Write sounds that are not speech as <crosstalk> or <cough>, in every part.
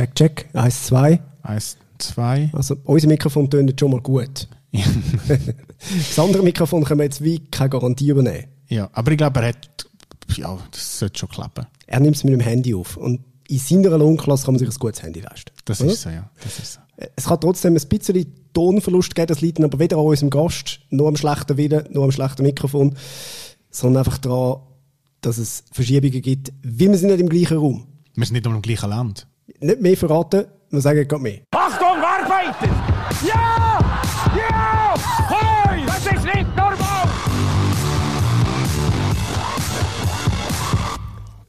Check, check. Eins, zwei. Eins, zwei. Also, unser Mikrofon tönt schon mal gut. <laughs> das andere Mikrofon können wir jetzt wie keine Garantie übernehmen. Ja, aber ich glaube, er hat, ja, das sollte schon klappen. Er nimmt es mit dem Handy auf. Und in seiner Lohnklasse kann man sich ein gutes Handy leisten. Das oder? ist so, ja. Das ist so. Es kann trotzdem ein bisschen Tonverlust geben, das liegt aber weder an unserem Gast, nur am schlechten Willen, nur am schlechten Mikrofon, sondern einfach daran, dass es Verschiebungen gibt, weil wir sind nicht im gleichen Raum. Wir sind nicht im gleichen Land. Nicht mehr verraten, wir sagen gerade mehr. Achtung, Arbeiter! Ja! Ja! Hoi! Das ist nicht normal!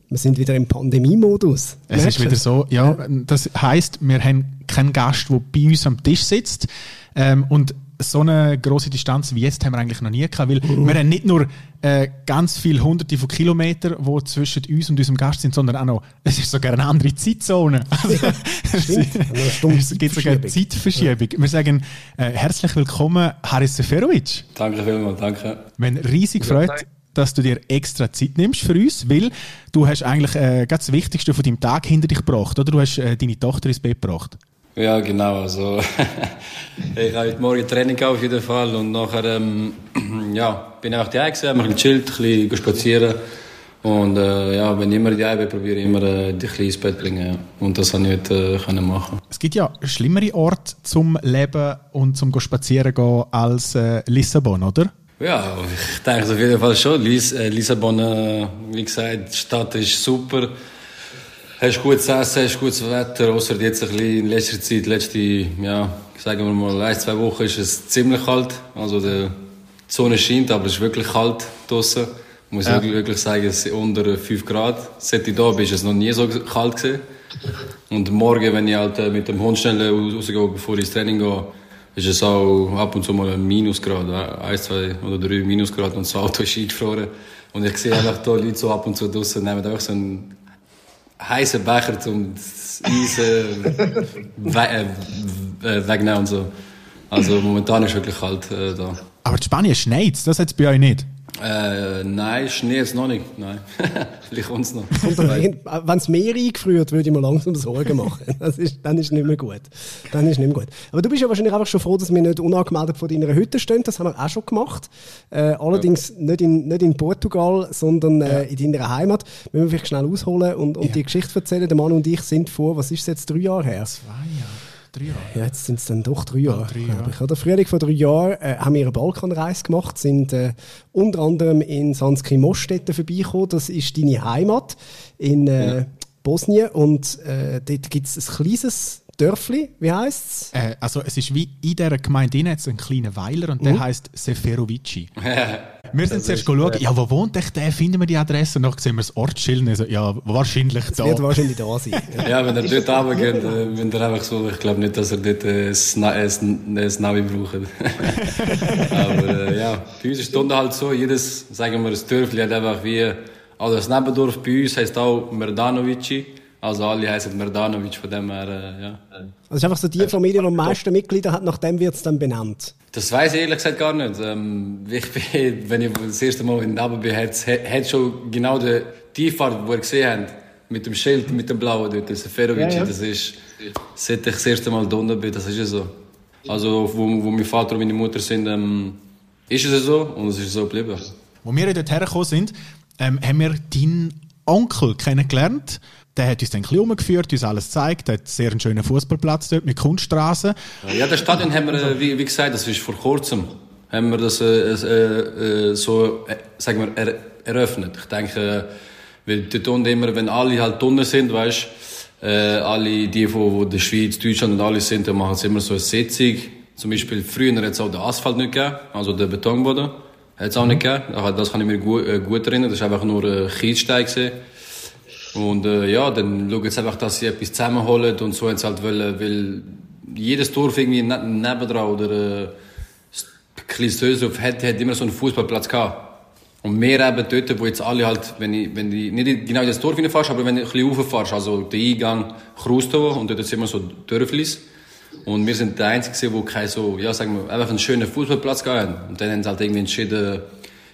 Wir sind wieder im Pandemiemodus. Es ist wieder so, ja, das heisst, wir haben keinen Gast, der bei uns am Tisch sitzt. Ähm, und so eine große Distanz wie jetzt haben wir eigentlich noch nie gehabt, weil wir haben nicht nur äh, ganz viele hunderte von Kilometern, die zwischen uns und unserem Gast sind, sondern auch noch, es ist sogar eine andere Zeitzone. <laughs> Also, es gibt sogar eine Zeitverschiebung. Zeitverschiebung. Wir sagen äh, herzlich willkommen, Haris Seferovic. Danke vielmals, danke. Wir haben riesig gefreut, dass du dir extra Zeit nimmst für uns, weil du hast eigentlich äh, ganz das Wichtigste von deinem Tag hinter dich gebracht, oder? Du hast äh, deine Tochter ins Bett gebracht. Ja, genau. Also, <laughs> ich habe heute Morgen Training gehabt, auf jeden Fall und nachher ähm, <clears throat> ja, bin ich einfach daheim gewesen, habe gechillt, ein bisschen spazieren und äh, ja, wenn ich immer daheim bin, probiere ich immer äh, ein bisschen ins Bett zu bringen ja. und das habe ich heute äh, können machen. Es gibt ja schlimmere Orte zum Leben und zum Spazieren gehen als äh, Lissabon, oder? Ja, ich denke es auf jeden Fall schon. Lis äh, Lissabon, äh, wie gesagt, die Stadt ist super. Hast gutes Essen, hast gutes Wetter, außer jetzt ein bisschen in letzter Zeit, letzte, ja, sagen wir mal, ein, zwei Wochen ist es ziemlich kalt. Also die Sonne scheint, aber es ist wirklich kalt draußen. Ich muss Ja. wirklich, wirklich sagen, es ist unter 5 Grad. Seit ich da bin, ist es noch nie so kalt gewesen. Und morgen, wenn ich halt äh, mit dem Hund schnell rausgehe, bevor ich ins Training gehe, ist es auch ab und zu mal ein Minusgrad, äh, ein, zwei oder drei Minusgrad und das Auto ist eingefroren. Und ich sehe einfach da Leute so ab und zu draußen nehmen einfach so einen heißen Becher zum das Eis äh, we äh, äh, wegnehmen und so. Also momentan ist es wirklich kalt äh, da. Aber in Spanien schneit das hat es bei euch nicht. Äh, nein, Schnee jetzt noch nicht. Nein. <laughs> Vielleicht es noch. Wenn es mehr eingefriert, würde ich mir langsam Sorgen machen. <laughs> Das ist, dann ist nicht mehr gut. Dann ist es nicht mehr gut. Aber du bist ja wahrscheinlich einfach schon froh, dass wir nicht unangemeldet vor deiner Hütte stehen. Das haben wir auch schon gemacht. Äh, allerdings nicht, in, nicht in Portugal, sondern äh, in deiner Heimat. Müssen wir vielleicht schnell ausholen und, und die Geschichte erzählen. Der Mann und ich sind vor, was ist es jetzt, drei Jahre her? Zwei Jahre, drei Jahre. Ja, jetzt sind es dann doch drei Jahre. drei glaub Jahre. Ich. Oder Frühling vor drei Jahren äh, haben wir eine Balkanreise gemacht, sind äh, unter anderem in Sanski Mostetten vorbeigekommen. Das ist deine Heimat in äh, Bosnien. Und äh, dort gibt es ein kleines Dörfli, wie heisst es? Äh, also es ist wie in dieser Gemeinde drin jetzt ein kleiner Weiler und der heisst Seferovici. <laughs> wir sind zuerst schauen, ja, wo wohnt echt der? Finden wir die Adresse? Und dann sehen wir das Ortsschild und so, ja, wahrscheinlich da. Wird wahrscheinlich da sein. <laughs> Ja. Wenn er dort runtergeht, äh, wenn er einfach so, ich glaube nicht, dass er dort äh, ein ein ein Navi braucht. <laughs> Aber äh, ja, bei uns ist Stunde halt so, jedes, sagen wir, das Dörfli hat einfach wie, also das Nebendorf bei uns heisst auch Merdanovici, also alle heißen Merdanovic, von dem her, äh, ja. Also es ist einfach so die Familie, die am meisten Mitglieder hat, nach dem wird es dann benannt. Das weiß ich ehrlich gesagt gar nicht. Ähm, ich bin, <laughs> wenn ich das erste Mal in Nabel bin, hat, hat schon genau die, die Fahrt, die ihr gesehen habt, mit dem Schild, mit dem Blauen dort, das Seferovic, Ja, ja. das ist, seit ich das erste Mal da bin, das ist ja so. Also, wo, wo mein Vater und meine Mutter sind, ähm, ist es so und es ist so geblieben. Wo wir dort hergekommen sind, ähm, haben wir deinen Onkel kennengelernt. Der hat uns dann ein bisschen umgeführt, uns alles gezeigt. Hat sehr einen schönen Fußballplatz dort mit Kunststraßen. Ja, das Stadion haben wir, äh, wie, wie gesagt, das ist vor kurzem, haben wir das äh, äh, äh, so, äh, sagen wir, er, eröffnet. Ich denke, äh, weil dort unten immer, wenn alle halt unten sind, weißt äh, alle die, von wo der Schweiz, Deutschland und alle sind, dann machen sie immer so eine Sitzung. Zum Beispiel früher hat es auch den Asphalt nicht gegeben, also den Betonboden. Hat es auch nicht gegeben. Aber Das kann ich mir gut, gut erinnern. Das war einfach nur ein Kiesstein. gewesen. Und äh, ja, dann schauen sie einfach, dass sie etwas zusammenholen und so haben sie halt wollen, weil jedes Dorf irgendwie ne nebendran oder äh, ein kleines Dösdorf hat, hat immer so einen Fußballplatz gehabt. Und wir eben dort, wo jetzt alle halt, wenn ich, wenn ich nicht genau in das Dorf reinfährst, aber wenn du ein bisschen rauffährst, also der Eingang Krustow und dort sind immer so Dörflis. Und wir sind der Einzige, wo kein so, ja, sagen wir, einfach einen schönen Fußballplatz gehabt Und dann haben sie halt irgendwie entschieden,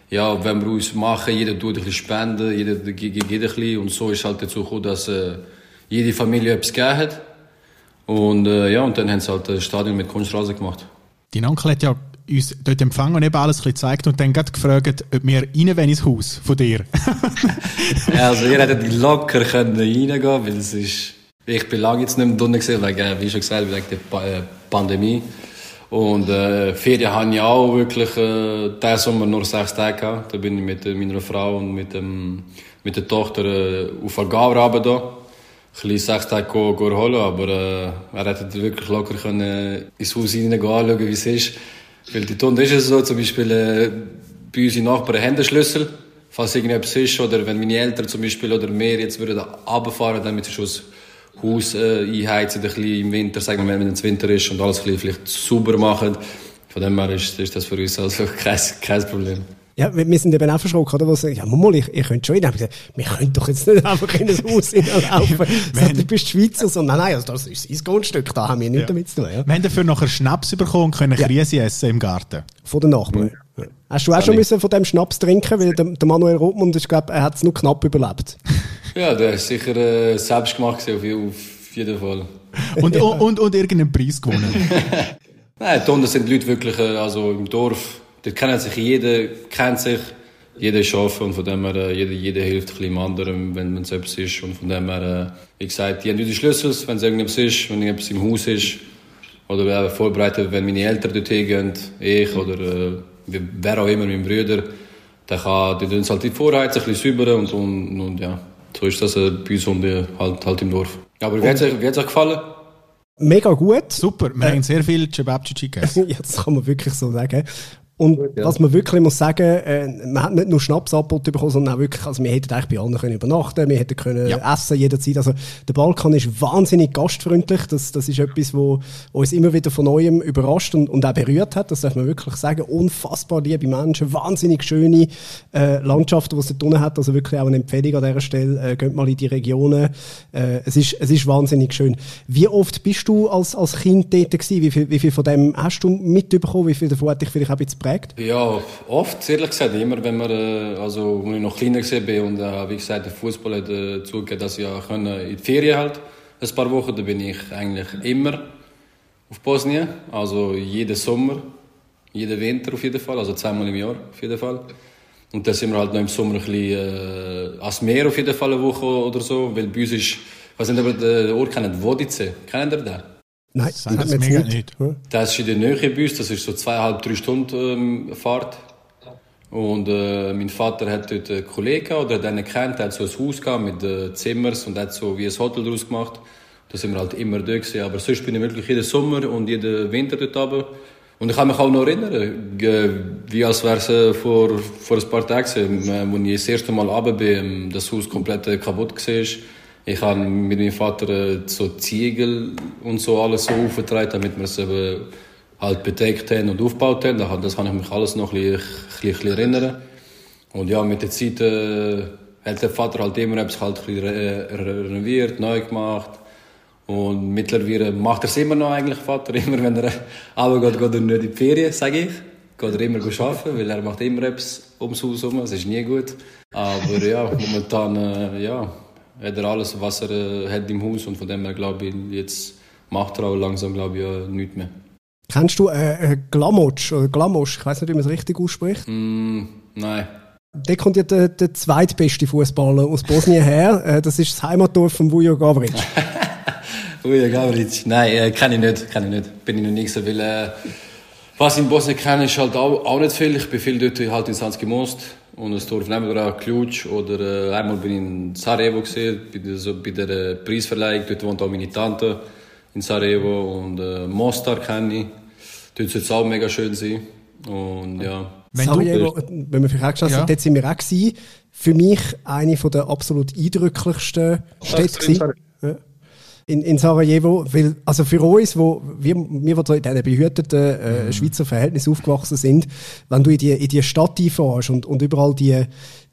ja, wenn wir uns machen, jeder tut ein bisschen spenden, jeder gibt ein bisschen. Und so ist halt dazu gekommen, dass äh, jede Familie etwas gegeben hat. Und äh, ja, und dann haben sie halt das Stadion mit Kunstrasen gemacht. Dein Onkel hat ja uns dort empfangen und eben alles ein bisschen gezeigt und dann gerade gefragt, ob wir rein wollen ins Haus von dir. <laughs> also ihr hättet locker können reingehen weil es ist... Ich bin lange jetzt nicht mehr drinnen gewesen, wegen, wie schon gesagt, wegen der äh, Pandemie. Und äh, Ferien habe ich auch wirklich äh, diesen Sommer nur sechs Tage gehabt. Da bin ich mit äh, meiner Frau und mit, ähm, mit der Tochter äh, auf Algarve da. Ein bisschen sechs Tage go, go aber äh, er hätte wirklich locker können äh, ins Haus hineingehen, anschauen, wie es ist. Weil die Tonde ist es so, zum Beispiel äh, bei unseren Nachbarn haben Schlüssel, falls irgendetwas ist, oder wenn meine Eltern zum Beispiel oder mehr jetzt würden runterfahren, sie schon das Haus äh, einheizen, ein bisschen im Winter, sagen wir, wenn es Winter ist und alles ein bisschen vielleicht sauber machen. Von dem her ist, ist das für uns also <laughs> kein, kein Problem. Ja, wir sind eben auch verschrocken, oder? Wo sie ja, mal, ich, ich könnte schon rein. Ich wir können doch jetzt nicht <laughs> einfach in ein Haus hineinlaufen. Wir du bist Schweizer, so, nein, nein, also das ist sein Grundstück, da haben wir nichts Ja. damit zu tun, ja. Wir haben dafür nachher Schnaps bekommen und können Ja. Krise essen im Garten. Von den Nachbarn. Ja. Hast du auch schon müssen von dem Schnaps trinken, weil der, der Manuel Rothmund, ich glaube, er hat es nur knapp überlebt. <laughs> Ja, der ist sicher äh, selbst gemacht auf, auf jeden Fall. <laughs> Und, und, und, und irgendeinen Preis gewonnen. <laughs> Nein, die Hunde sind Leute wirklich, äh, also im Dorf, dort kennen sich jeder, kennt sich, jeder ist offen und von dem her, äh, jeder, jeder hilft ein dem anderen, wenn es etwas ist und von dem her, äh, wie gesagt, die haben die Schlüssel, wenn es irgendetwas ist, wenn irgendetwas im Haus ist oder äh, vorbereitet, wenn meine Eltern dort hingehen, ich oder äh, wer auch immer, mein Bruder, dann kann, die tun es halt die Vorheizen, ein bisschen säubern und, und, und ja, so ist das äh, bei uns Hunde halt, halt im Dorf. Aber wie hat es euch, wie hat's euch gefallen? Mega gut. Super, wir haben sehr viel Cebabcici gegessen. <laughs> ja, das kann man wirklich so sagen. Und was man wirklich muss sagen, äh, man hat nicht nur Schnaps bekommen, sondern auch wirklich, also wir hätten eigentlich bei allen können übernachten, wir hätten können Ja. essen jederzeit. Also der Balkan ist wahnsinnig gastfreundlich. Das, das ist etwas, wo uns immer wieder von neuem überrascht und, und auch berührt hat. Das darf man wirklich sagen. Unfassbar liebe Menschen, wahnsinnig schöne äh, Landschaften, die es dort unten hat. Also wirklich auch eine Empfehlung an dieser Stelle. Äh, geht mal in die Regionen. Äh, es, ist, es ist wahnsinnig schön. Wie oft bist du als, als Kind dort gewesen? Wie viel, wie viel von dem hast du mitbekommen? Wie viel davon hat dich vielleicht auch ein bisschen geprägt? Ja, oft, ehrlich gesagt. Immer, wenn wir, äh, also, als ich noch kleiner war und, äh, wie gesagt, der Fußball hat äh, zugegeben, dass ich in die Ferien halt, ein paar Wochen, da bin ich eigentlich immer auf Bosnien. Also, jeden Sommer, jeden Winter auf jeden Fall, also zweimal im Jahr auf jeden Fall. Und dann sind wir halt noch im Sommer ein bisschen, äh, ans Meer auf jeden Fall eine Woche oder so, weil bei uns ist, ich weiß nicht, ob ihr den Ort kennt, Vodice. Kennt ihr den? Nein, Sag hat das man jetzt nicht. nicht. Das ist in der Nähe bei uns, das ist so zweieinhalb, drei Stunden ähm, Fahrt. Und äh, mein Vater hat dort einen Kollegen oder hat einen kennt, der hat so ein Haus gehabt mit äh, Zimmers und hat so wie ein Hotel daraus gemacht. Da sind wir halt immer dort gewesen. Aber sonst bin ich wirklich jeden Sommer und jeden Winter dort oben. Und ich kann mich auch noch erinnern, ge- wie als wäre es äh, vor, vor ein paar Tagen, gewesen, äh, als ich das erste Mal runter bin, ähm, das Haus komplett äh, kaputt war. Ich habe mit meinem Vater äh, so Ziegel und so alles so aufgetragen, damit wir es eben halt bedeckt haben und aufgebaut haben. Da- Das kann ich mich alles noch ein bisschen, erinnern. Und ja, mit der Zeit äh, hat der Vater halt immer etwas halt ein renoviert, neu gemacht. Und mittlerweile macht er es immer noch eigentlich, Vater. <laughs> Immer wenn er runtergeht, geht er nicht in die Ferien, sage ich. Geht er immer arbeiten, weil er macht immer etwas ums Haus herum. Es ist nie gut. Aber ja, momentan äh, ja, hat er alles, was er äh, hat im Haus. Und von dem her glaube ich, jetzt macht er auch langsam glaube ich, ja, nichts mehr. Kennst du äh, äh, Glamoc oder Glamosch? Ich weiß nicht, wie man es richtig ausspricht. Mm, nein. Da kommt ja der, der zweitbeste Fußballer aus Bosnien her. Äh, das ist das Heimatdorf von Vujo Gavric. <laughs> Uja Gavric. Nein, äh, kenne ich nicht. Kenn ich nicht. Bin ich noch nie gesehen, weil äh, was ich in Bosnien kenne, ist halt auch, auch nicht viel. Ich bin viel dort halt in Sanski Most und das Dorf nebenan, Ključ oder äh, einmal bin ich in Sarajevo gesehen, bei der, so, bei der äh, Preisverleihung. Dort wohnt auch meine Tante in Sarajevo und äh, Mostar kenne ich. Dort soll es auch mega schön sein. Und ja. Wenn du- Sarajevo, wenn wir vielleicht auch geschaut Ja. haben, dort sind wir auch gewesen. Für mich eine der absolut eindrücklichsten Städte. In, in Sarajevo, weil, also für uns, wo wir, wir, so in diesen behüteten äh, Schweizer Verhältnissen aufgewachsen sind, wenn du in die, in die Stadt einfahrst und, und überall die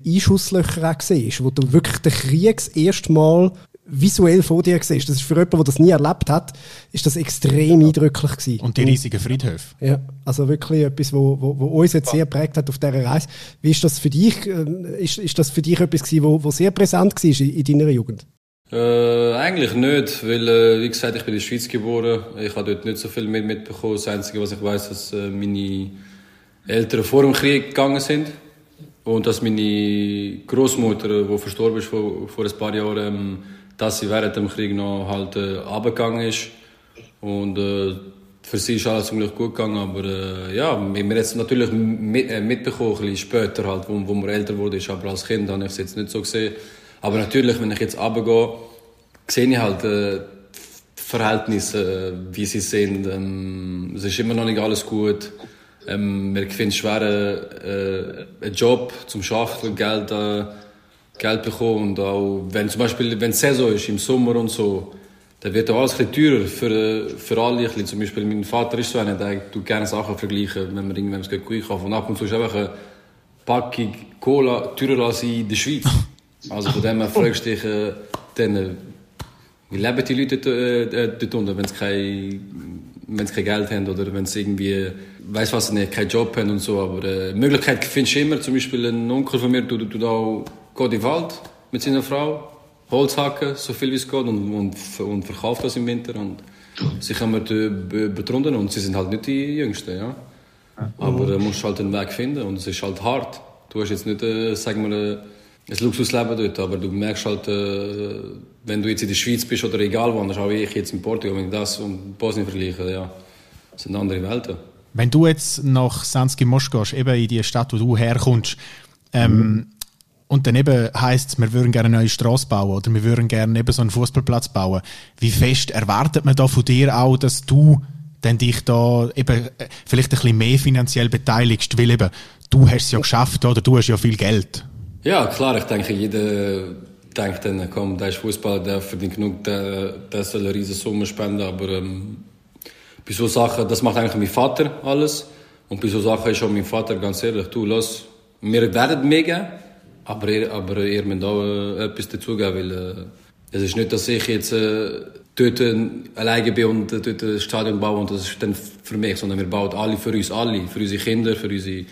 Einschusslöcher auch siehst, wo du wirklich den Krieg das erste Mal visuell vor dir siehst, das ist für jemanden, der das nie erlebt hat, ist das extrem eindrücklich gewesen. Und die riesigen Friedhöfe. Ja, also wirklich etwas, wo, wo, wo uns jetzt sehr prägt hat auf dieser Reise. Wie ist das für dich? äh, Ist, ist das für dich etwas gewesen, wo, wo sehr präsent war in, in deiner Jugend? Äh, eigentlich nicht, weil, äh, wie gesagt, ich bin in der Schweiz geboren. Ich habe dort nicht so viel mit mitbekommen. Das Einzige, was ich weiß, dass äh, meine Eltern vor dem Krieg gegangen sind. Und dass meine Großmutter, die verstorben ist vor, vor ein paar Jahren, ähm, dass sie während dem Krieg noch halt äh, ist. Und äh, für sie ist alles zum Glück gut gegangen, aber äh, ja, wir jetzt natürlich mit, äh, mitbekommen, ein bisschen später halt, wo, wo man älter wurde, aber als Kind habe ich es jetzt nicht so gesehen. Aber natürlich, wenn ich jetzt runtergehe, sehe ich halt äh, die Verhältnisse, äh, wie sie sind. Ähm, es ist immer noch nicht alles gut. Ähm, wir finden es schwer, äh, einen Job zum Arbeiten, Geld, äh, Geld bekommen. Und auch, wenn zum Beispiel, wenn Saison ist, im Sommer und so, dann wird auch alles bisschen teurer für, für alle. Zum Beispiel, mein Vater ist so einer, der tut gerne Sachen vergleichen, wenn man irgendwann es kaufen Und ab und zu ist einfach eine Packung Cola teurer als in der Schweiz. <laughs> Also von dem her <laughs> fragst du dich, äh, dann, äh, wie leben die Leute äh, dort unten, wenn sie kein, wenn sie kein Geld haben oder wenn sie irgendwie, weiß was nicht, keinen Job haben und so. Aber äh, Möglichkeit findest du immer. Zum Beispiel ein Onkel von mir tut, tut auch geht in den Wald mit seiner Frau, Holz hacken, so viel wie es geht und, und, und verkauft das im Winter und sie können wir betrunden und sie sind halt nicht die Jüngsten, ja. Aber äh, musst du halt einen Weg finden und es ist halt hart. Du hast jetzt nicht, äh, sagen wir, äh, ein Luxusleben dort, aber du merkst halt, äh, wenn du jetzt in der Schweiz bist oder egal wo, anders auch ich jetzt in Portugal, wenn ich das und Bosnien vergleiche, ja, das sind andere Welten. Wenn du jetzt nach Sanski Mosch gehst, eben in die Stadt, wo du herkommst, ähm, mhm. und dann eben heisst wir würden gerne eine neue Straße bauen oder wir würden gerne eben so einen Fußballplatz bauen, wie fest erwartet man da von dir auch, dass du dann dich da eben äh, vielleicht ein bisschen mehr finanziell beteiligst, weil eben du hast es ja geschafft, oder du hast ja viel Geld. Ja, klar, ich denke, jeder denkt dann, komm, der ist Fußballer, der verdient genug, der, der soll eine riesige Summe spenden, aber ähm, bei so Sachen, das macht eigentlich mein Vater alles. Und bei so Sachen ist auch mein Vater ganz ehrlich, du, los, wir werden geben, aber ihr, aber ihr müsst auch äh, etwas dazugeben, weil äh, es ist nicht, dass ich jetzt äh, dort alleine bin und äh, dort ein Stadion baue und das ist dann für mich, sondern wir bauen alle für uns alle, für unsere Kinder, für unsere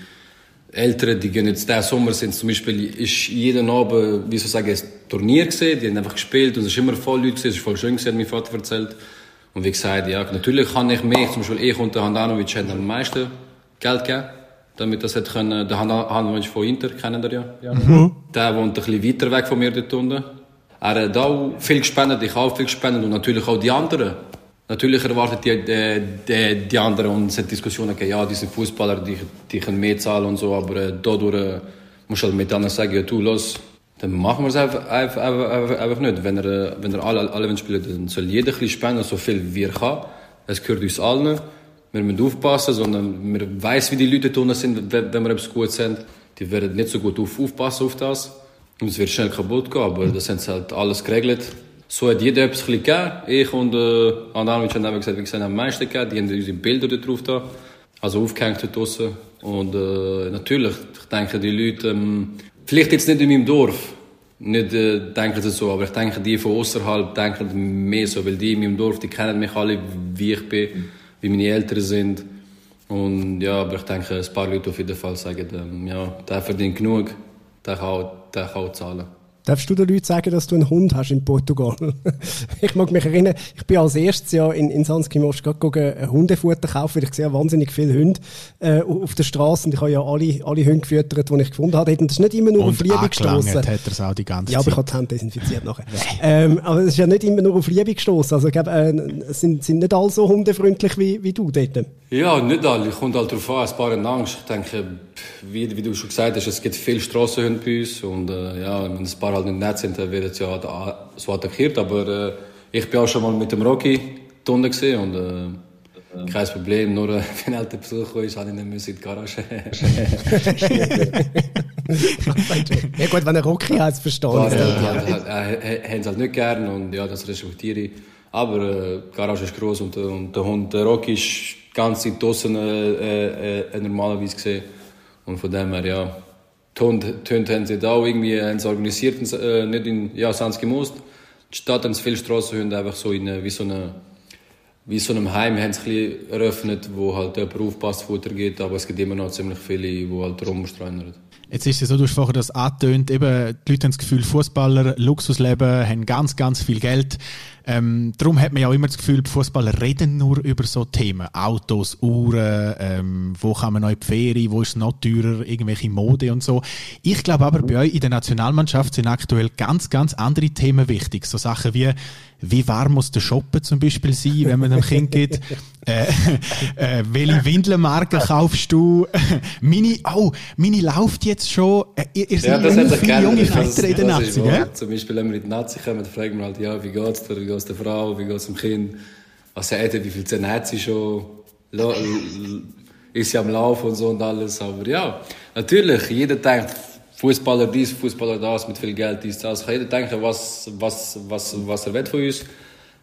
Ältere, die gehen jetzt diesen Sommer, sind zum Beispiel, ist jeden Abend, wie soll ich sagen, ein Turnier gesehen, die haben einfach gespielt und es ist immer voll Leute gewesen, es ist voll schön gewesen, hat mein Vater erzählt. Und wie gesagt, ja, natürlich kann ich mehr, zum Beispiel ich und der Handanovic haben am meisten Geld gegeben, damit das hätte können, der Handanovic von Inter, kennen ihr ja. ja. Mhm. Der wohnt ein bisschen weiter weg von mir dort unten. Er hat auch viel gespendet, ich auch viel gespendet und natürlich auch die anderen. Natürlich erwartet die, die, die, die anderen und Diskussionen gegeben, ja, diese Fußballer, die, die können mehr zahlen und so, aber äh, dadurch äh, musst du halt mit anderen sagen, ja, du, los, dann machen wir es einfach, einfach, einfach, einfach nicht. Wenn er, wenn er alle, alle spielen, dann soll jeder ein spenden, so viel wie er kann. Es gehört uns allen. Wir müssen aufpassen, sondern wir wissen, wie die Leute tun sind, wenn wir etwas gut sind. Die werden nicht so gut auf, aufpassen auf das. Und es wird schnell kaputt gehen, aber das haben sie halt alles geregelt. So hat jeder etwas gegeben. Ich und äh, Andanovic haben gesagt, wir haben am meisten gegeben. Die haben unsere Bilder dort drauf da. Also aufgehängt dort draussen. Und äh, natürlich, ich denke, die Leute, ähm, vielleicht jetzt nicht in meinem Dorf, nicht äh, denken sie so, aber ich denke, die von außerhalb denken mehr so, weil die in meinem Dorf, die kennen mich alle, wie ich bin, wie meine Eltern sind. Und ja, aber ich denke, ein paar Leute auf jeden Fall sagen, ähm, ja, der verdient genug, der kann auch, der kann auch zahlen. Darfst du den Leuten sagen, dass du einen Hund hast in Portugal? <laughs> ich mag mich erinnern, ich bin als erstes Jahr in, in San Skimos ein Hundefutter kaufen, weil ich sehe wahnsinnig viele Hunde äh, auf der Straße und ich habe ja alle, alle Hunde gefüttert, die ich gefunden habe. Und das ist nicht immer nur und auf Liebe gestoßen. hat er es auch die ganze Ja, aber ich habe die Hände desinfiziert nachher. ähm, aber es ist ja nicht immer nur auf Liebe gestoßen. Also ich glaube, äh, sind, sind nicht alle so hundefreundlich wie, wie du dort? Ja, nicht alle. Ich komme halt darauf an, ein paar haben Angst. Ich denke, wie, wie du schon gesagt hast, es gibt viele Strassenhunde bei uns und äh, ja, wenn ein paar halt nicht nett sind, dann wird es ja so attackiert. Aber äh, ich bin auch schon mal mit dem Rocky unten gesehen und äh, kein Problem. Nur äh, <laughs> wenn halt der Besuch ist, habe ich nicht mehr in die Garage. <laughs> ja gut, wenn er Rocky heißt, verstehe ich das. Ja, äh, haben es halt nicht gern und ja, das respektiere ich. Aber äh, die Garage ist groß und, und der Hund der Rocky ist ganz in draußen äh, äh, normalerweise gesehen. Und von dem her, ja, Tönt, Tönt haben sie da auch irgendwie haben sie organisiert, äh, nicht in ja, Sanski Most. Die Stadt haben viele Straßenhunde einfach so in, wie so eine wie so einem Heim haben sie ein eröffnet, wo halt jemand aufpasst, Futter gibt, aber es gibt immer noch ziemlich viele, die halt rumstreunern. Jetzt ist es so, du hast vorher das angetönt, eben, die Leute haben das Gefühl, Fußballer, Luxusleben, haben ganz, ganz viel Geld. Ähm, darum hat man ja auch immer das Gefühl, Fußballer reden nur über so Themen. Autos, Uhren, ähm, wo kann man noch in die Ferien, wo ist es noch teurer, irgendwelche Mode und so. Ich glaube aber, bei euch in der Nationalmannschaft sind aktuell ganz, ganz andere Themen wichtig. So Sachen wie, wie warm muss der Shoppen zum Beispiel sein, wenn man einem Kind geht? <laughs> äh, äh, welche Windelmarke kaufst du? <laughs> Mini, oh, Mini läuft jetzt schon. Äh, ihr, ihr Ja, seid das hat viele junge Väter in der das ist Nazi, wahr. gell? Zum Beispiel, wenn wir in die Nazi kommen, dann fragen wir halt, ja, wie geht's dir, wie geht's der Frau, wie geht's dem Kind, hat er, wie viel Zähne hat sie schon, ist sie am Laufen und so und alles, aber ja, natürlich, jeder denkt, Fußballer dies, Fußballer das, mit viel Geld dies, das, jeder denkt, was, was, was, was er will von uns,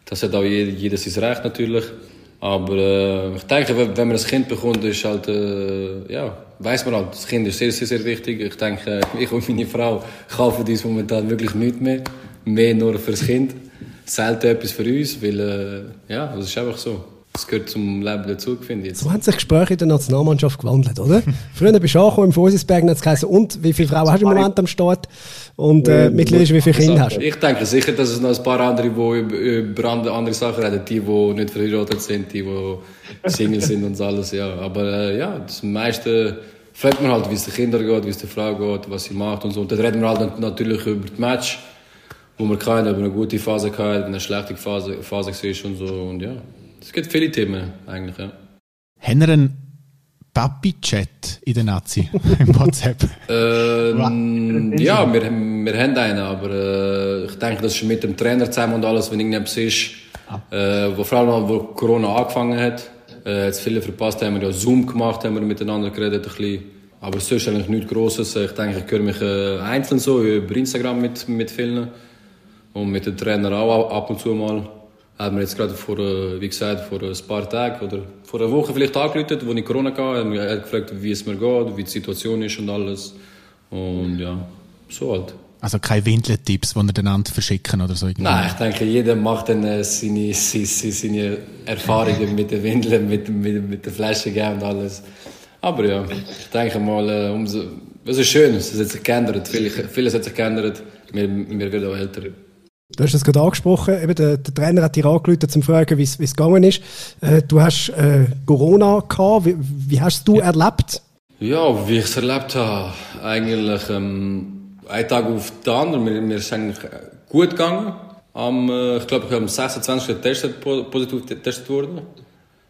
das hat auch jeder, jeder sein Recht natürlich, aber äh, ich denke, wenn, wenn man ein Kind bekommt, ist halt, äh, ja, weiß man halt, das Kind ist sehr, sehr, sehr wichtig. Ich denke, <laughs> ich und meine Frau kaufen uns momentan wirklich nichts mehr. Mehr nur fürs Kind. Selten etwas für uns, weil, äh, ja, das ist einfach so. Das gehört zum Leben dazu, finde ich jetzt. So haben sich Gespräche in der Nationalmannschaft gewandelt, oder? <laughs> Früher bist du angekommen im Vorsitzberg und es geheißen, und wie viele Frauen hast du im Moment am Start? Und äh, mittlerweile ist, wie viele Kinder hast du? Ich denke sicher, dass es noch ein paar andere, die über, andere, Sachen reden. Die, die nicht verheiratet sind, die, die <laughs> Single sind und so alles, ja. Aber äh, ja, das meiste fragt man halt, wie es den Kindern geht, wie es der Frau geht, was sie macht und so. Und dann reden wir halt natürlich über das Match, wo wir keinen, ob eine gute Phase gehabt, eine schlechte Phase, Phase war und so. Und ja, es gibt viele Themen eigentlich, ja. Haben wir einen Papi-Chat in der Nazi <laughs> im WhatsApp? Ähm, ja, wir, haben- wir haben einen, aber äh, ich denke, das ist mit dem Trainer zusammen und alles, wenn irgendetwas ist, äh, wo vor allem, wo Corona angefangen hat, äh, jetzt viele verpasst, haben wir ja Zoom gemacht, haben wir miteinander geredet, ein bisschen. Aber sonst eigentlich nichts Grosses. Ich denke, ich höre mich äh, einzeln so über Instagram mit, mit vielen. Und mit dem Trainer auch ab und zu mal. Hat mir jetzt gerade vor, äh, wie gesagt, vor ein paar Tagen oder vor einer Woche vielleicht angerufen, wo ich Corona hatte. Er hat gefragt, wie es mir geht, wie die Situation ist und alles. Und ja, so halt. Also keine Windeltipps, die ihr einander verschicken oder so? irgendwie? Nein, ich denke, jeder macht dann äh, seine, seine, seine Erfahrungen mit den Windeln, mit, mit, mit den Flaschen geben und alles. Aber ja, ich denke mal, äh, umso, es ist schön, es hat sich geändert. Vieles, vieles hat sich geändert. Wir, wir werden auch älter. Du hast es gerade angesprochen, eben der, der Trainer hat dir angerufen, um zu fragen, wie es gegangen ist. Äh, du hast äh, Corona gehabt, wie, wie hast du erlebt? Ja, wie ich es erlebt habe, eigentlich ähm, ein Tag auf den anderen. Mir, mir ist eigentlich gut gegangen. Am, äh, ich glaube, ich habe am 26. getestet, po- positiv getestet worden.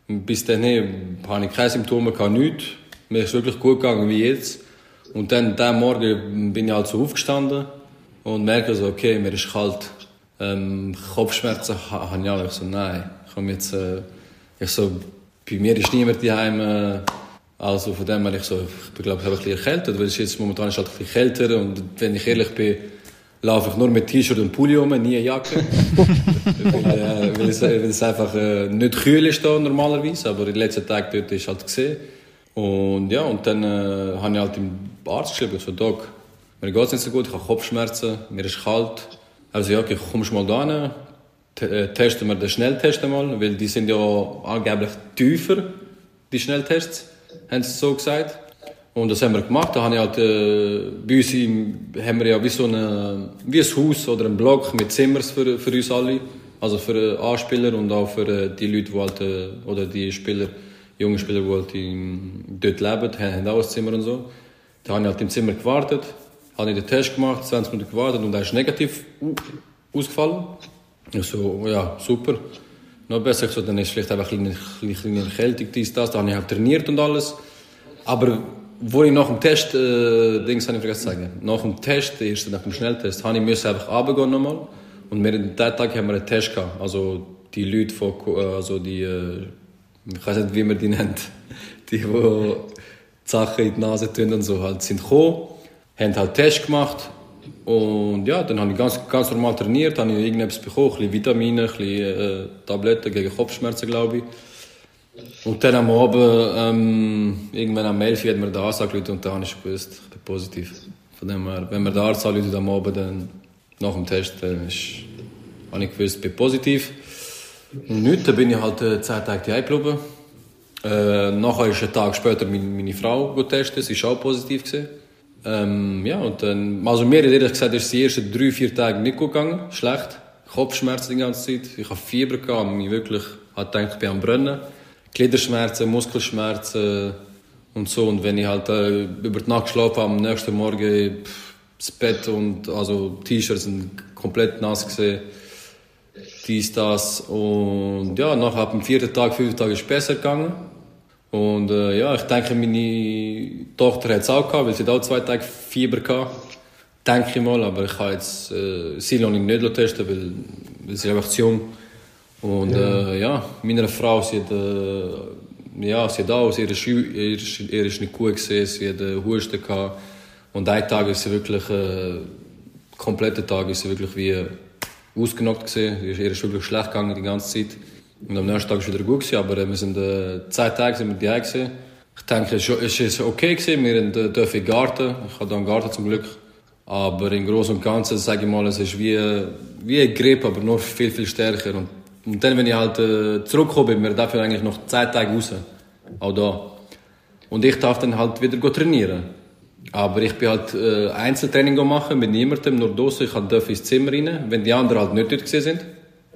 Bis dahin habe ich keine Symptome, gehabt, nichts. Mir ist wirklich gut gegangen, wie jetzt. Und dann, den Morgen bin ich halt so aufgestanden und merke so, okay, mir ist kalt. Ähm, Kopfschmerzen ha- habe ich auch. Ich so, nein, ich komme jetzt, äh, ich so, bei mir ist niemand daheim, äh, also von dem her, ich so, ich glaube ich, ein bisschen erkältet, weil es jetzt momentan ist halt ein bisschen kälter und wenn ich ehrlich bin, laufe ich nur mit T-Shirt und Pulli rum, nie eine Jacke. <laughs> weil, äh, weil, es, weil es einfach äh, nicht kühl ist da normalerweise, aber in den letzten Tagen dort ist halt gesehen. Und ja, und dann äh, habe ich halt dem Arzt geschrieben, so, Doc, mir geht's nicht so gut, ich habe Kopfschmerzen, mir ist kalt. Also ja, okay, kommst mal da hin, äh, testen wir den Schnelltest einmal, weil die sind ja angeblich tiefer, die Schnelltests, haben sie so gesagt. Und das haben wir gemacht. Da habe ich halt, äh, bei uns im, haben wir ja wie so eine, wie ein Haus oder ein Block mit Zimmers für, für uns alle. Also für äh, Anspieler und auch für äh, die Leute, die halt, oder die Spieler, junge Spieler, die halt im, dort leben, haben, haben auch ein Zimmer und so. Da habe ich halt im Zimmer gewartet, habe ich den Test gemacht, 20 Minuten gewartet und er ist negativ au- ausgefallen. Ich so, ja, super. Noch besser, ich so, dann ist vielleicht einfach eine kleine, kleine Erkältung, dies, das. Da habe ich halt trainiert und alles. Aber wo ich nach dem Test, äh, Dings habe ich vergessen zu sagen, nach dem Test, der erste nach dem Schnelltest, habe ich müssen einfach runtergehen nochmal. Und wir, an diesem Tag haben wir einen Test gehabt. Also die Leute von, äh, also die, äh, ich weiß nicht, wie man die nennt, <laughs> die, die die Sachen in die Nase tun und so, halt, sind gekommen, haben halt Test gemacht. Und ja, dann habe ich ganz, ganz normal trainiert, habe ich irgendetwas bekommen, ein bisschen Vitamine, ein bisschen äh, Tabletten gegen Kopfschmerzen, glaube ich. Und dann am Abend, ähm, irgendwann am 11 Uhr hat mir der Arzt angerufen und dann habe ich gewusst, ich bin positiv. Von dem her, wenn mir der Arzt anruft am Abend, dann nach dem Test, dann ist, habe ich gewusst, ich bin positiv. Und nicht, da bin ich halt äh, zehn Tage daheim geblieben. Äh, nachher ist ein Tag später meine, meine Frau getestet, sie war auch positiv. Gewesen. Ähm, ja, und dann, also mir hat ehrlich gesagt, ist die ersten drei, vier Tage nicht gut gegangen, schlecht. Kopfschmerzen die ganze Zeit, ich habe Fieber gehabt, mich wirklich, hat gedacht, ich bin am Brennen. Gliederschmerzen, Muskelschmerzen und so. Und wenn ich halt äh, über die Nacht geschlafen habe, am nächsten Morgen pff, das Bett und also T-Shirts sind komplett nass gesehen dies, das. Und ja, nachher am vierten Tag, fünften Tag ist es besser gegangen. Und äh, ja, ich denke, meine Tochter hat es auch gehabt, weil sie hat auch zwei Tage Fieber hatte. Denke ich mal, aber ich kann jetzt äh, sie noch nicht testen, weil, weil sie einfach zu jung Und ja, äh, ja meine Frau, sie hat, äh, ja, sie hat auch, ihre Schuhe, ihr, ihr ist nicht gut gesehen, sie hat äh, Husten gehabt. Und ein Tag ist sie wirklich, äh, komplette Tag ist sie wirklich wie ausgenockt gesehen. Ihr ist wirklich schlecht gegangen die ganze Zeit. Und am nächsten Tag war es wieder gut aber wir sind zehn Tage sind wir gewesen. Ich denke, es war okay gewesen. Wir dürfen in Garten. Ich habe einen Garten zum Glück. Aber im Großen und Ganzen sage ich mal, es ist wie, wie eine Grippe, aber nur viel, viel stärker. Und, und dann, wenn ich halt äh, zurückgekommen bin, wir dürfen eigentlich noch zehn Tage raus. Auch da. Und ich darf dann halt wieder trainieren. Aber ich bin halt Einzeltraining machen mit niemandem, nur draußen. Ich durfte ins Zimmer rein, wenn die anderen halt nicht dort sind.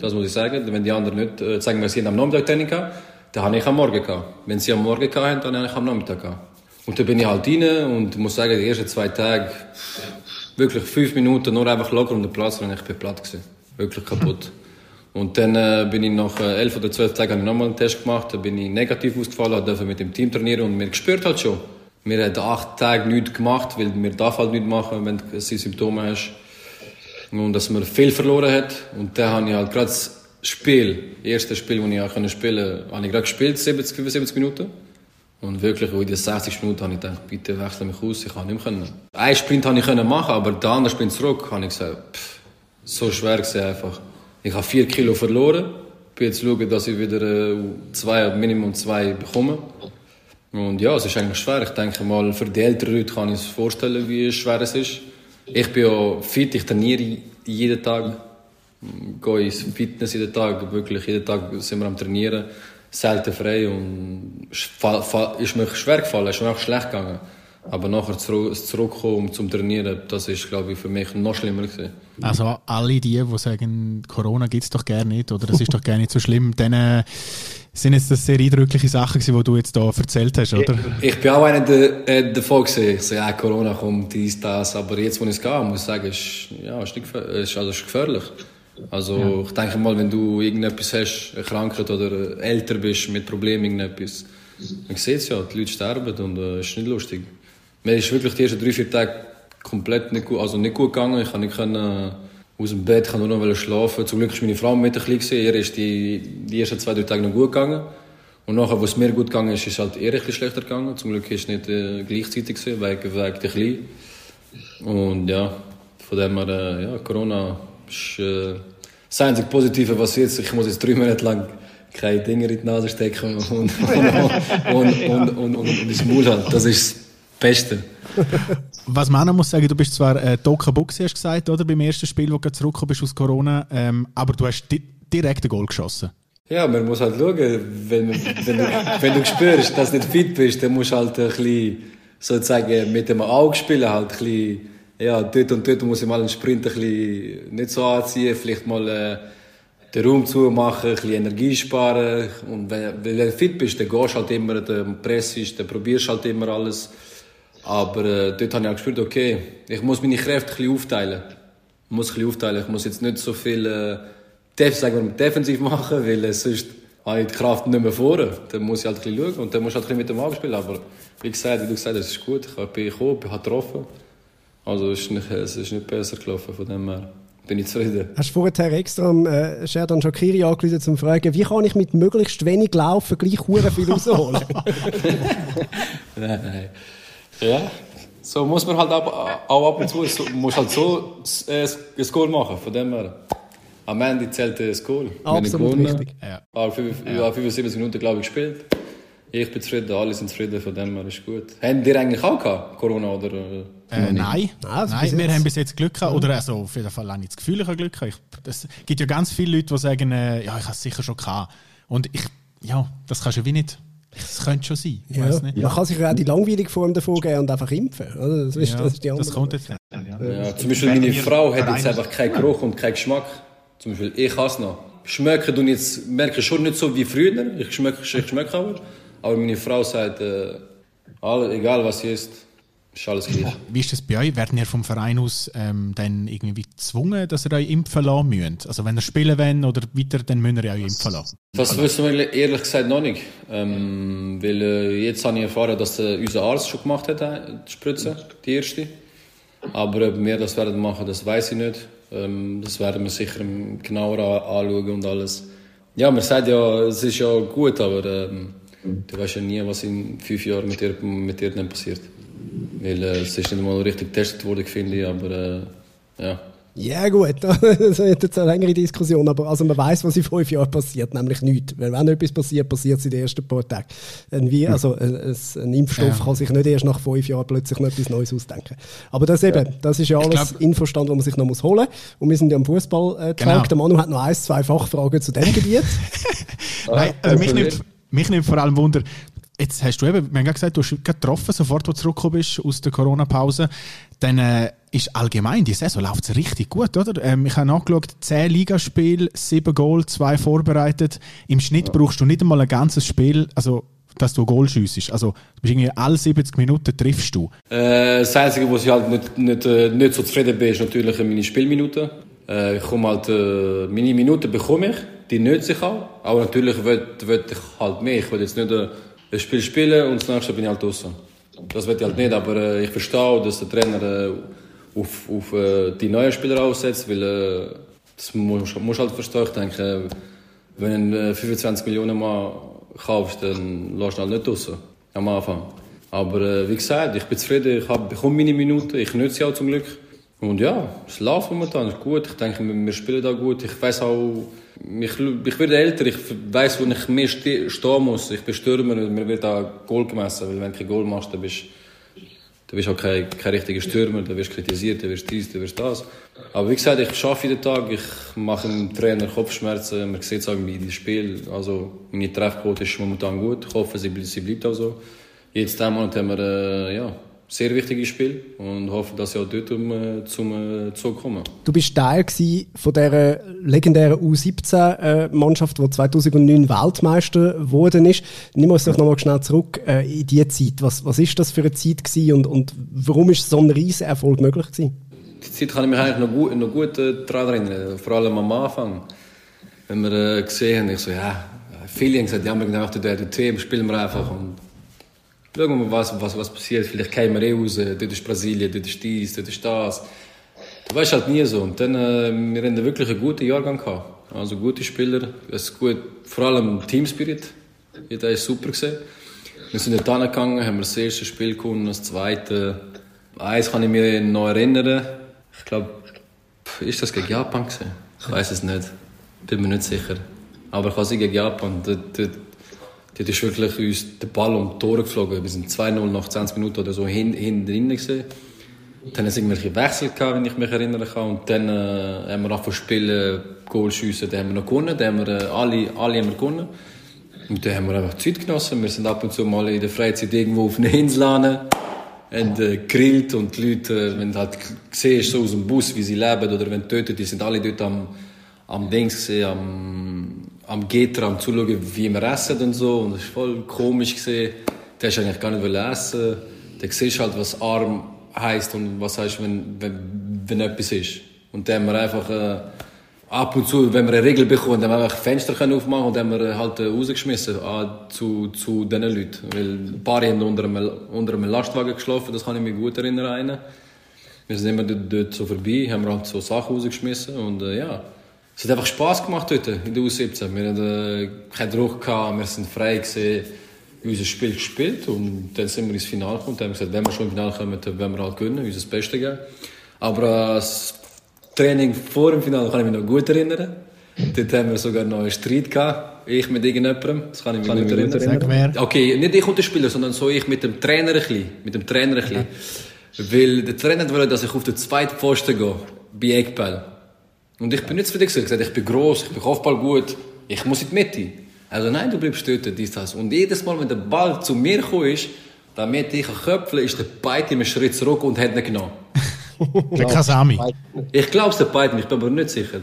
Das muss ich sagen. Wenn die anderen nicht, äh, sagen wir, sie haben am Nachmittag Training gehabt, dann habe ich am Morgen gehabt. Wenn sie am Morgen gehabt dann habe ich am Nachmittag gehabt. Und dann bin ich halt rein und muss sagen, die ersten zwei Tage, wirklich fünf Minuten nur einfach locker um den Platz und ich bin platt gewesen. Wirklich kaputt. Und dann äh, bin ich nach äh, elf oder zwölf Tagen nochmal einen Test gemacht, da bin ich negativ ausgefallen, durfte mit dem Team trainieren und mir gespürt halt schon. Wir haben acht Tage nichts gemacht, weil wir darf halt nichts machen, wenn du Symptome hast. Und dass man viel verloren hat. Und dann habe ich halt gerade das Spiel, das erste Spiel, das ich auch spielen konnte, habe ich gerade gespielt, 70, 75 Minuten. Und wirklich, in den 60 Minuten habe ich gedacht, bitte wechsle mich aus, ich kann nicht mehr können. Einen Sprint konnte ich machen, aber den anderen Sprint zurück, habe ich gesagt, pff, so schwer gewesen einfach. Ich habe vier Kilo verloren. Ich bin jetzt schauen, dass ich wieder äh, zwei, Minimum zwei bekomme. Und ja, es ist eigentlich schwer. Ich denke mal, für die älteren Leute kann ich es vorstellen, wie schwer es ist. Ich bin ja fit, ich trainiere jeden Tag. Gehe ins Fitness jeden Tag, wirklich jeden Tag sind wir am Trainieren. Selten frei und ist mir schwer gefallen, es ist mir auch schlecht gegangen. Aber nachher zurück, zurückkommen zum Trainieren, das ist, glaube ich, für mich noch schlimmer gewesen. Also alle die, die sagen, Corona gibt es doch gerne nicht oder es ist doch gar nicht so schlimm, denen sind jetzt das sehr eindrückliche Sachen gewesen, die du jetzt hier erzählt hast, oder? Ich, ich bin auch einer der, äh, davon gesehen. Ich so, ja, Corona kommt, dies, das. Aber jetzt, wo ich es gehe, muss ich sagen, ist, ja, ist, nicht, ist, also ist gefährlich. Also, ja. ich denke mal, wenn du irgendetwas hast, eine Krankheit oder älter bist mit Problemen, irgendetwas, man sieht es ja, die Leute sterben und es äh, ist nicht lustig. Mir ist wirklich die ersten drei, vier Tage komplett nicht gut, also nicht gut gegangen. Ich konnte nicht können, aus dem Bett, ich nur noch schlafen. Zum Glück war meine Frau mit ein bisschen. Ihr ist die, die ersten zwei, drei Tage noch gut gegangen. Und nachher, wo es mir gut gegangen ist, ist halt eher ein schlechter gegangen. Zum Glück ist es nicht äh, gleichzeitig wegen, wegen der Kleinen. Und ja, von dem her, äh, ja, Corona ist äh, das einzige Positive, was jetzt, ich muss jetzt drei Monate lang keine Dinger in die Nase stecken und, und, und, und, und, und, und, und ins Maul halt. Das ist Beste. Was man auch muss sagen, du bist zwar äh, Doka Buxi, hast gesagt, oder, beim ersten Spiel, wo du zurückgekommen bist aus Corona, ähm, aber du hast di direkt ein Goal geschossen. Ja, man muss halt schauen, wenn, wenn, du, wenn du spürst, dass du nicht fit bist, dann musst du halt ein bisschen, sozusagen, mit dem Auge spielen, halt ein bisschen, ja, dort und dort muss ich mal einen Sprint ein bisschen nicht so anziehen, vielleicht mal äh, den Raum zumachen, ein bisschen Energie sparen. Und wenn, wenn du fit bist, dann gehst du halt immer, dann pressest, dann probierst halt immer alles. Aber äh, dort habe ich auch gespürt, okay, ich muss meine Kräfte ein bisschen aufteilen. Ich muss ein bisschen aufteilen. Ich muss jetzt nicht so viel äh, def sagen wir, defensiv <laughs> machen, weil äh, sonst habe ich die Kraft nicht mehr vor. Dann muss ich halt ein bisschen schauen und dann muss ich halt ein bisschen mit dem Wagen spielen. Aber wie gesagt, wie du gesagt hast, es ist gut. Ich bin gekommen, ich habe getroffen. Also es ist nicht, es ist nicht besser gelaufen von dem her bin ich zufrieden. Hast du vorher extra am äh, Sherdan Shakiri angerufen, um zu fragen, wie kann ich mit möglichst wenig Laufen gleich viel rausholen? <laughs> nein, nein. Ja, so muss man halt ab, auch ab und zu, so, muss halt so äh, ein Goal machen, von dem her. Am Ende zählt das Goal. Absolut richtig. Ja. 75 Minuten, glaube ich, gespielt. Ich bin zufrieden, alle sind zufrieden, von dem her ist gut. Haben die eigentlich auch gehabt, Corona oder? äh, Äh, nicht? nein, nein bis wir haben bis jetzt Glück gehabt. Oder also auf jeden Fall habe ich das Gefühl, ich habe Glück gehabt. Es gibt ja ganz viele Leute, die sagen, äh, ja, ich habe es sicher schon gehabt. Und ich, ja, das kannst du wie nicht. Es könnte schon sein. Ich Ja. weiß nicht. Man kann sich ja auch die langweilige Form davon geben und einfach impfen. Oder? Das, ist, Ja, das ist die andere. das kommt jetzt. Ja, zum Beispiel meine Frau hat jetzt einfach keinen Geruch und keinen Geschmack. Zum Beispiel, ich hasse noch. Schmecken tun jetzt, merke ich schon nicht so wie früher. Ich schmecke, ich schmecke aber. Aber meine Frau sagt, äh, egal was sie isst, ist alles gleich. Wie ist das bei euch? Werden ihr vom Verein aus ähm, dann irgendwie gezwungen, dass ihr euch impfen lassen müsst? Also wenn ihr spielen wollt oder weiter, dann müsst ihr euch impfen lassen. Das wissen wir ehrlich gesagt noch nicht. Ähm, weil äh, jetzt habe ich erfahren, dass äh, unser Arzt schon gemacht hat, äh, die Spritze, die erste. Aber ob wir das werden machen, das weiß ich nicht. Ähm, das werden wir sicher genauer anschauen und alles. Ja, man sagt ja, es ist ja gut, aber ähm, du weißt ja nie, was in fünf Jahren mit dir, mit dir dann passiert. Weil äh, es ist nicht mal richtig getestet worden, finde ich, aber äh, ja. Ja, gut, <laughs> das ist jetzt eine längere Diskussion, aber also man weiß, was in fünf Jahren passiert, nämlich nichts. Weil wenn etwas passiert, passiert es in den ersten paar Tagen. Ein, Wie, also ein, ein ein Impfstoff Ja. kann sich nicht erst nach fünf Jahren plötzlich noch etwas Neues ausdenken. Aber das eben, das ist ja alles glaub- Infostand, den man sich noch muss holen muss. Und wir sind ja am Fußball äh, Genau. Der Manu hat noch ein, zwei Fachfragen zu dem Gebiet. <laughs> Nein, also mich, nimmt, mich nimmt vor allem Wunder, jetzt hast du eben, wir haben gesagt, du hast gerade getroffen, sofort, als du zurückgekommen bist aus der Corona-Pause, dann äh, ist allgemein, die Saison läuft richtig gut, oder? Ähm, ich habe nachgeschaut, 10 Ligaspiele, 7 Goal, 2 vorbereitet. Im Schnitt brauchst du nicht einmal ein ganzes Spiel, also dass du Goal schiessest. Also du bist irgendwie alle 70 Minuten triffst du. Äh, das Einzige, wo ich halt nicht, nicht, äh, nicht so zufrieden bin, ist natürlich meine Spielminuten. Äh, ich komme halt, äh, meine Minuten bekomme ich, die nütze ich auch. Aber natürlich will, will ich halt mehr. Ich will jetzt nicht äh, ein Spiel spielen und das nächste bin ich halt draußen. Das will ich halt nicht, aber äh, ich verstehe dass der Trainer äh, auf, auf äh, die neuen Spieler aussetzt, weil das muss muss halt verstehen. Ich denke, wenn du äh, 25 Millionen Mal kaufst, dann lässt du halt nicht raus. Am Anfang. Aber wie gesagt, ich bin zufrieden, ich bekomme meine Minuten, ich nutze sie auch zum Glück. Und ja, es läuft momentan, gut. Ich denke, wir, spielen da gut. Ich weiß auch, ich, ich werde älter, ich weiß, wo ich mehr ste stehen muss. Ich bin Stürmer und mir wird auch Goal gemessen, weil wenn du kein Goal machst, dann bist du bist auch kein, kein richtiger Stürmer, dann wirst du kritisiert, dann wirst du dies, dann wirst du das. Aber wie gesagt, ich arbeite jeden Tag, ich mache dem Trainer Kopfschmerzen, man sieht es auch in den Spiel. Also meine Treffquote ist momentan gut, ich hoffe, sie, sie bleibt auch so. Jetzt diesen Monat haben wir äh, ja, sehr wichtiges Spiel und hoffe, dass sie auch dort um, äh, zum äh, Zug kommen. Du bist Teil von dieser legendären U17-Mannschaft, die 2009 Weltmeister geworden ist. Nimm uns doch nochmal schnell zurück äh, in diese Zeit. Was, was ist das für eine Zeit gewesen und, und warum ist so ein riesen Erfolg möglich gewesen? Die Zeit kann ich mich eigentlich noch gut, noch gut äh, daran erinnern, vor allem am Anfang. Wenn wir äh, gesehen haben, ich so, ja, viele haben gesagt, ja, wir gedacht, der, der Team spielen wir einfach und schauen wir mal, was, was, passiert. Vielleicht kommen wir eh raus, dort ist Brasilien, dort ist dies, dort ist das. Du weißt halt nie so. Und dann, äh, wir haben wirklich einen guten Jahrgang gehabt. Also gute Spieler, es gut, vor allem Teamspirit. Jeder ist super gesehen. Wir sind dort hingegangen, haben das erste Spiel gewonnen, das zweite. Eins kann ich mir noch erinnern. Ich glaube, ist das gegen Japan gewesen? Ich weiß es nicht. Bin mir nicht sicher. Aber ich war gegen Japan. Dort, dort, dort ist wirklich uns der Ball um die Tore geflogen. Wir sind 2-0 nach 20 Minuten oder so hin, drin gesehen. Dann hat es irgendwelche Wechsel wenn ich mich erinnern kann. Und dann äh, haben wir nach dem Spielen Goal schiessen. Dann haben wir noch gewonnen. Dann haben wir, äh, alle, alle haben wir gewonnen. Und dann haben wir einfach Zeit genossen. Wir sind ab und zu mal in der Freizeit irgendwo auf einer Insel und äh, grillt und die Leute, äh, wenn du halt siehst, so aus dem Bus, wie sie leben, oder wenn die dort, die sind alle dort am, am Dings am, am Gitter, am zuschauen, wie wir essen und so. Und das ist voll komisch gesehen. Der ist eigentlich gar nicht essen. Dann siehst halt, was arm heisst und was heißt, wenn, wenn, wenn etwas ist. Und dann haben wir einfach, äh, ab und zu, wenn wir eine Regel bekommen, dann haben wir einfach Fenster können aufmachen und dann haben wir halt äh, rausgeschmissen äh, zu, zu diesen Leuten. Weil ein paar haben unter einem, unter einem Lastwagen geschlafen, das kann ich mich gut erinnern. Wir sind immer dort, dort so vorbei, haben halt so Sachen rausgeschmissen und äh, ja. Es hat einfach Spass gemacht dort in der U17. Wir hatten äh, keinen Druck, gehabt, wir sind frei gesehen, unser Spiel gespielt und dann sind wir ins Finale gekommen und haben gesagt, wenn wir schon ins Finale kommen, dann wollen wir halt gewinnen, unser Bestes geben. Aber äh, das Training vor dem Finale kann ich mich noch gut erinnern. Dort haben wir sogar noch einen Streit gehabt. ich mit irgendjemandem, das kann ich mich nicht erinnern. Sag wer. Okay, nicht ich und der Spieler, sondern so ich mit dem Trainer ein bisschen. Mit dem Trainer ein bisschen. Weil der Trainer wollte, dass ich auf den zweiten Pfosten gehe, bei Eckball. Und ich bin nicht zufrieden gewesen. Ich gesagt, ich bin gross, ich bin Kopfball gut, ich muss in die Mitte. Also nein, du bleibst dort, dies, das. Und jedes Mal, wenn der Ball zu mir gekommen ist, damit ich köpfeln, ist der Beid einen Schritt zurück und hat ihn genommen. <laughs> Der Kasami. Ich glaube es der beiden, ich bin aber nicht sicher.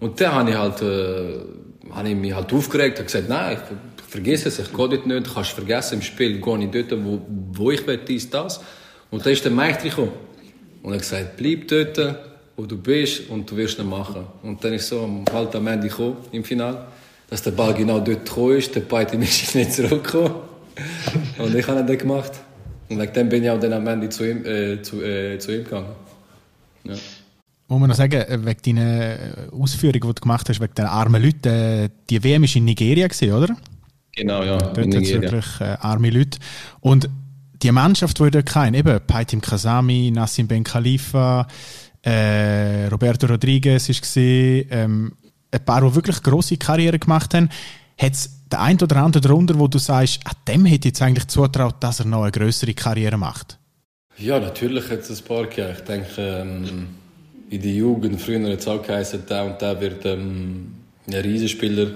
Und dann habe ich halt, äh, habe ich mich halt aufgeregt und gesagt, nein, ich vergiss es, ich gehe dort nicht, du kannst vergessen, im Spiel gehe ich dort, wo, wo ich will, dies, das. Und dann ist der Mike gekommen. Und er hat gesagt, bleib dort, wo du bist und du wirst es machen. Und dann ist so am halt am Ende gekommen, im Finale, dass der Ball genau dort gekommen ist, der beiden ist <laughs> nicht zurückgekommen. Und ich habe ihn dann gemacht. Und wegen dem bin ich auch dann am Ende zu ihm, äh, zu, äh, zu ihm gegangen. Ja. Muss man noch sagen, äh, wegen deiner Ausführungen, die du gemacht hast, wegen den armen Leuten, äh, die WM war in Nigeria, gewesen, oder? Genau, ja. Dort Nigeria. wirklich äh, arme Leute. Und die Mannschaft, die dort kein, eben Paitim Kasami, Nassim Ben Khalifa, äh, Roberto Rodriguez gesehen, ähm, ein paar, die wirklich grosse Karriere gemacht haben, hat es den einen oder anderen darunter, wo du sagst, ah, dem hätte ich jetzt eigentlich zutraut, dass er noch eine größere Karriere macht. Ja, natürlich hat es ein paar gegeben. Ich denke, ähm, in der Jugend, früher hat es auch geheißen, der und der wird ähm, ein Riesenspieler.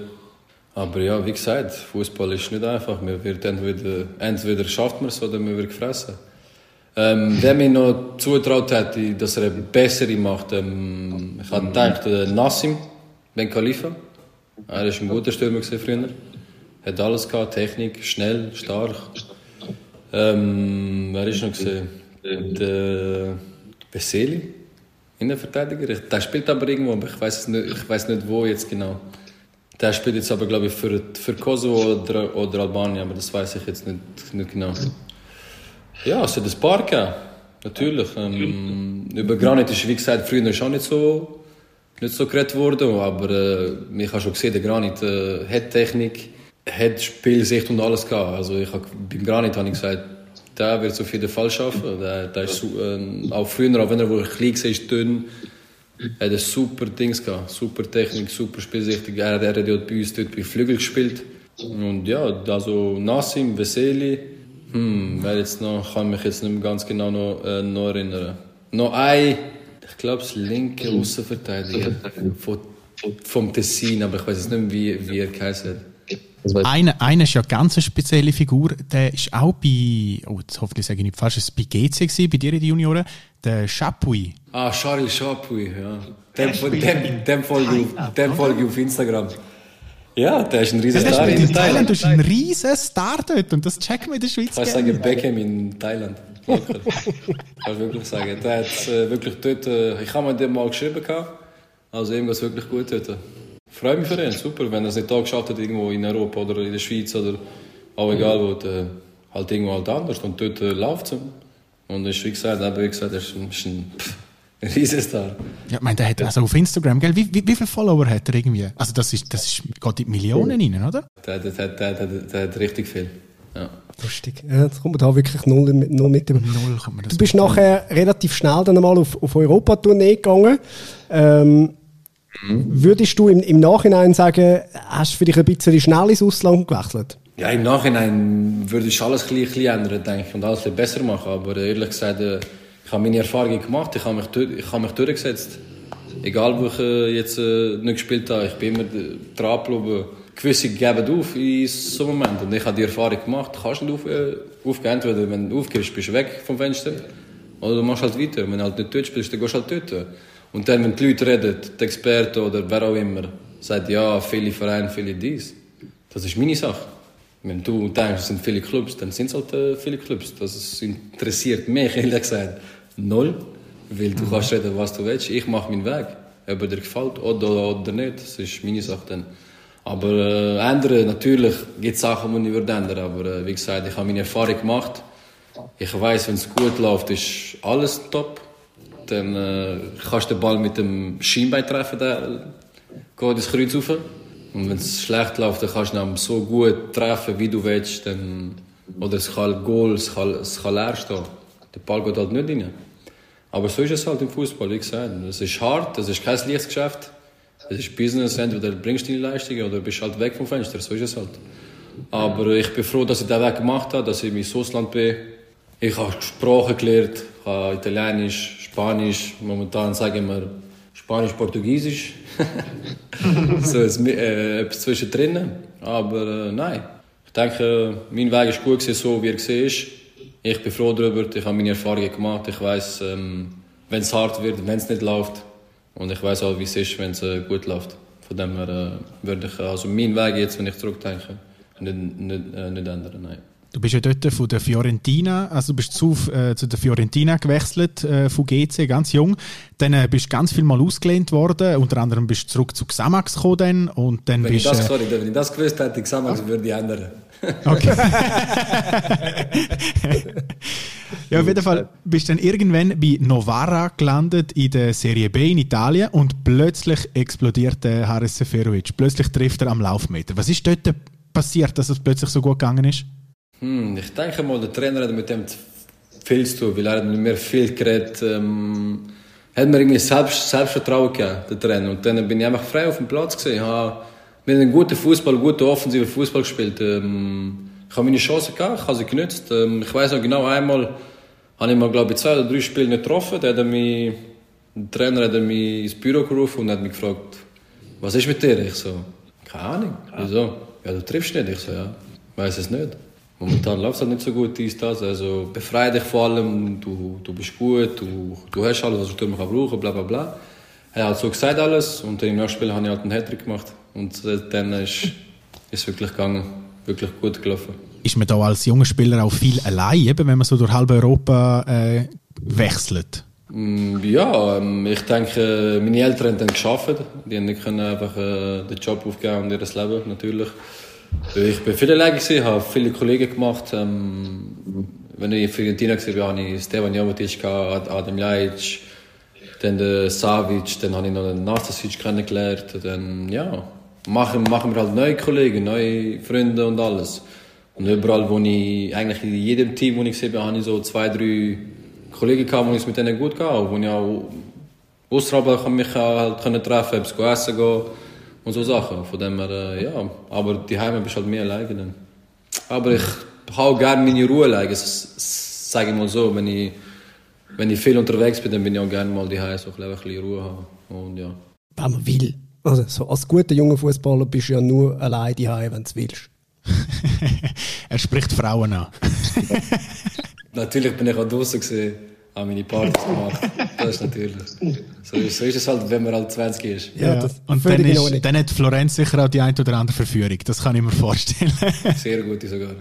Aber ja, wie gesagt, Fußball ist nicht einfach. Man wird entweder, entweder schafft man es oder man wird gefressen. Ähm, wer mir noch zutraut hat, dass er eine bessere macht, ähm, ich habe gedacht, äh, Nassim Ben Khalifa. Er war ein guter Stürmer früher. Hat alles gehabt, Technik, schnell, stark. Ähm, wer ist noch gesehen? Der Veseli, Innenverteidiger. Der spielt aber irgendwo, aber ich weiß nicht, nicht wo jetzt genau. Der spielt jetzt aber glaube ich für, für Kosovo oder, oder Albanien, aber das weiß ich jetzt nicht, nicht genau. Ja, es hat ein paar gegeben. Natürlich. Ähm, über Granit ist, wie gesagt, früher schon nicht so, nicht so geredet worden, aber äh, ich habe schon gesehen, der Granit äh, hat Technik, hat Spielsicht und alles gehabt. Also ich hab, beim Granit habe ich gesagt, der wird es auf jeden Fall schaffen. Der, der ist, äh, auch früher, auch wenn er wo klein war, ist dünn, hat er super Dings gehabt. Super Technik, super Spielsicht. Er, er hat ja bei uns dort bei Flügel gespielt. Und ja, also Nassim, Veseli, hm, wer jetzt noch, kann mich jetzt nicht mehr ganz genau noch, äh, noch erinnern. Noch ein, ich glaube, das linke Außenverteidiger von, vom Tessin, aber ich weiß jetzt nicht mehr, wie, wie er geheißen hat. Einer, einer ist ja eine ganz spezielle Figur, der ist auch bei, oh, jetzt hoffentlich sage ich nicht falsch, ist bei GC gewesen, bei dir in den Junioren, der Chapuis. Ah, Charles Chapuis, ja. Dem, dem, dem, folge ich, dem folge ich auf Instagram. Ja, der ist ein riesen Der Star in in Thailand, Thailand. du bist ein riesen Star dort und das checken wir in der Schweiz Ich kann gerne. sagen, Beckham in Thailand. Wirklich. Kann ich wirklich sagen. Der hat äh, wirklich dort, äh, ich habe mir den mal geschrieben, gehabt. also ihm geht wirklich gut dort. Freue mich für ihn, super. Wenn er es nicht da geschafft hat, irgendwo in Europa oder in der Schweiz oder auch egal wo, dann halt irgendwo halt anders. Und dort äh, läuft es. Und ist, wie gesagt, eben, wie gesagt, er ist ein, ist ein, pff, <laughs> Riesenstar. Ja, ich meine, der hat also auf Instagram, gell, wie, wie, wie viele Follower hat er irgendwie? Also das ist, das ist, geht in die Millionen rein, oder? Der, der, der, der, der, der hat richtig viel. Ja. Lustig. Ja, jetzt kommt man da wirklich null, mit- null mit über. Null kommt man das Du bist nachher relativ schnell dann einmal auf, auf Europatournee gegangen. Ähm, Würdest du im, im Nachhinein sagen, hast du vielleicht ein bisschen schnell ins Ausland gewechselt? Ja, im Nachhinein würde ich alles ein bisschen, ein bisschen ändern, denke ich, und alles ein bisschen besser machen. Aber ehrlich gesagt, äh, ich habe meine Erfahrungen gemacht, ich habe mich, ich habe mich durchgesetzt. Egal, wo ich äh, jetzt äh, nicht gespielt habe, ich bin immer dran geblieben. Gewisse geben auf in so einem Moment. Und ich habe die Erfahrung gemacht, du kannst nicht auf, äh, aufgehen. Entweder wenn du aufgibst, bist du weg vom Fenster. Oder du machst halt weiter. Wenn du halt nicht dort spielst, dann gehst du halt dort. Und dann, wenn die Leute reden, die Experten oder wer auch immer, sagt, ja, viele Vereine, viele dies. Das ist meine Sache. Wenn du denkst, es sind viele Clubs, dann sind es halt äh, viele Clubs. Das interessiert mich, <laughs> ehrlich gesagt, null. Weil du kannst reden, was du willst. Ich mache meinen Weg. Ob er dir gefällt oder, oder nicht, das ist meine Sache dann. Aber äh, ändern, natürlich gibt es Sachen, die ich würde ändern. Aber äh, wie gesagt, ich habe meine Erfahrung gemacht. Ich weiß, wenn es gut läuft, ist alles top. Dann äh, kannst du den Ball mit dem Schienbein treffen, der geht ins Kreuz rauf. Und wenn es schlecht läuft, dann kannst du ihn so gut treffen, wie du willst. Dann, oder es kann Goal, es kann, es kann leer stehen. Der Ball geht halt nicht rein. Aber so ist es halt im Fußball, wie gesagt. Es ist hart, es ist kein leichtes Geschäft. Es ist Business, entweder bringst du die Leistung oder bist halt weg vom Fenster, so ist es halt. Aber ich bin froh, dass ich den Weg gemacht habe, dass ich mein Ausland bin. Ich habe Sprachen gelernt, ich habe Italienisch, Spanisch, momentan sagen wir Spanisch-Portugiesisch. <laughs> so ist äh, etwas zwischendrin. Aber äh, nein, ich denke, mein Weg ist gut gewesen, so wie er war. Ich bin froh darüber, ich habe meine Erfahrungen gemacht. Ich weiß, ähm, wenn es hart wird, wenn es nicht läuft. Und ich weiß auch, wie es ist, wenn es äh, gut läuft. Von dem her äh, würde ich also meinen Weg jetzt, wenn ich zurückdenke, nicht, nicht, äh, nicht ändern. Nein. Du bist ja dort von der Fiorentina, also du bist zu, äh, zu der Fiorentina gewechselt, äh, von GC, ganz jung. Dann äh, bist du ganz viel mal ausgelehnt worden, unter anderem bist du zurück zu Xamax gekommen dann, und dann wenn bist ich das, äh, sorry, wenn ich das gewusst hätte, Xamax ah. würde ich ändern. Okay. <laughs> ja, auf jeden Fall bist du dann irgendwann bei Novara gelandet in der Serie B in Italien und plötzlich explodiert der Haris Seferovic. Plötzlich trifft er am Laufmeter. Was ist dort passiert, dass es plötzlich so gut gegangen ist? Hm, ich denke mal, der Trainer hat mit dem viel zu tun, weil er hat mit mir viel geredet. Ähm, hat mir irgendwie Selbst, Selbstvertrauen gegeben, der Trainer. Und dann bin ich einfach frei auf dem Platz gesehen. Habe mit einem guten Fußball, guten offensiven Fußball gespielt. Ähm, ich habe meine Chance gehabt, ich habe sie genutzt. Ähm, ich weiß noch genau, einmal habe ich mal, glaube ich, zwei oder drei Spiele nicht getroffen. Da hat mich, der Trainer hat mich ins Büro gerufen und hat mich gefragt, was ist mit dir? Ich so, keine Ahnung. Wieso? Ja, du triffst nicht. Ich so, ja, ich weiß es nicht. Momentan läuft es halt nicht so gut, dies, das. Also befreie dich vor allem, du, du bist gut, du, du hast alles, was du brauchen brauchen, bla bla bla. Er hat so gesagt alles und im nächsten Spiel habe ich halt einen Hattrick gemacht. Und dann ist es wirklich gegangen, wirklich gut gelaufen. Ist man da als junger Spieler auch viel allein, wenn man so durch halb Europa äh, wechselt? Mm, ja, ähm, ich denke, meine Eltern haben dann geschafft. Die haben nicht einfach äh, den Job aufgeben und ihr Leben natürlich. Ich war viel allein, habe viele Kollegen gemacht. Ähm, wenn ich in Fiorentina war, hatte ich Stevan Jovetic, Adam Ljajic, dann den Savic, dann habe ich noch den Nastasic kennengelernt. Dann, ja, machen, machen wir halt neue Kollegen, neue Freunde und alles. Und überall, wo ich, eigentlich in jedem Team, wo ich war, habe ich so zwei, drei Kollegen gehabt, wo ich mit denen gut gehe, wo ich auch außerhalb mich halt treffen konnte, essen gehen und so Sachen. Von dem her, äh, ja. Aber die Heime bist halt mehr alleine dann. Aber ich habe gerne meine Ruhe alleine. Sage ich mal so, wenn ich, wenn ich viel unterwegs bin, dann bin ich auch gerne mal die so ein bisschen Ruhe haben. Und ja. Man will. Also, so als guter junger Fußballer bist du ja nur allein die wenn du willst. <laughs> er spricht Frauen an. <laughs> Natürlich bin ich auch draußen gesehen habe meine Partys gemacht. Das ist natürlich. So ist, so ist es halt, wenn man halt 20 ist. Ja, ja. Und dann, ist, dann hat Florenz sicher auch die ein oder andere Verführung. Das kann ich mir vorstellen. <laughs> Sehr gute sogar.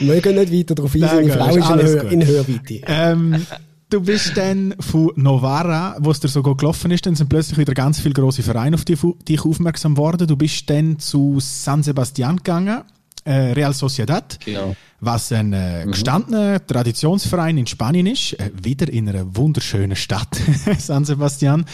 wir gehen nicht weiter darauf ein, seine Frau ist in, Hör, in Hörweite. Ähm, du bist dann von Novara, wo es dir so gut gelaufen ist, dann sind plötzlich wieder ganz viele große Vereine auf dich aufmerksam geworden. Du bist dann zu San Sebastian gegangen äh, Real Sociedad, genau. was ein äh, mhm. gestandener Traditionsverein in Spanien ist, äh, wieder in einer wunderschönen Stadt, <laughs> San Sebastian.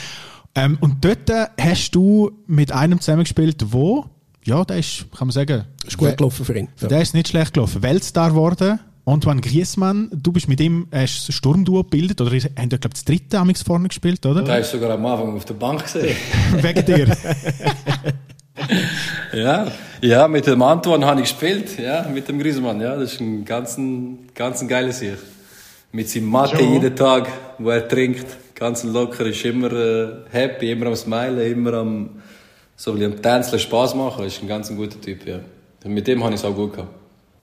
Ähm, und dort äh, hast du mit einem zusammengespielt, wo, ja, der ist, kann man sagen, ist gut gelaufen für ihn. Ja. Der ist nicht schlecht gelaufen. Weltstar geworden. Antoine Griezmann, du bist mit ihm hast ein Sturmduo gebildet, oder haben dort, glaube ich, das dritte Amix vorne gespielt, oder? Da ist sogar am Anfang auf der Bank gesehen. <laughs> Wegen dir. <laughs> ja, ja, mit dem Antoine habe ich gespielt, ja, mit dem Griezmann, ja, das ist ein ganz, ganz geiles Sieg. Mit seinem Mathe jeden Tag, wo er trinkt, ganz locker, ist immer äh, happy, immer am Smilen, immer am, so wie am Tänzeln Spaß machen, ist ein ganz guter Typ, ja. Und mit dem habe ich es auch gut gehabt.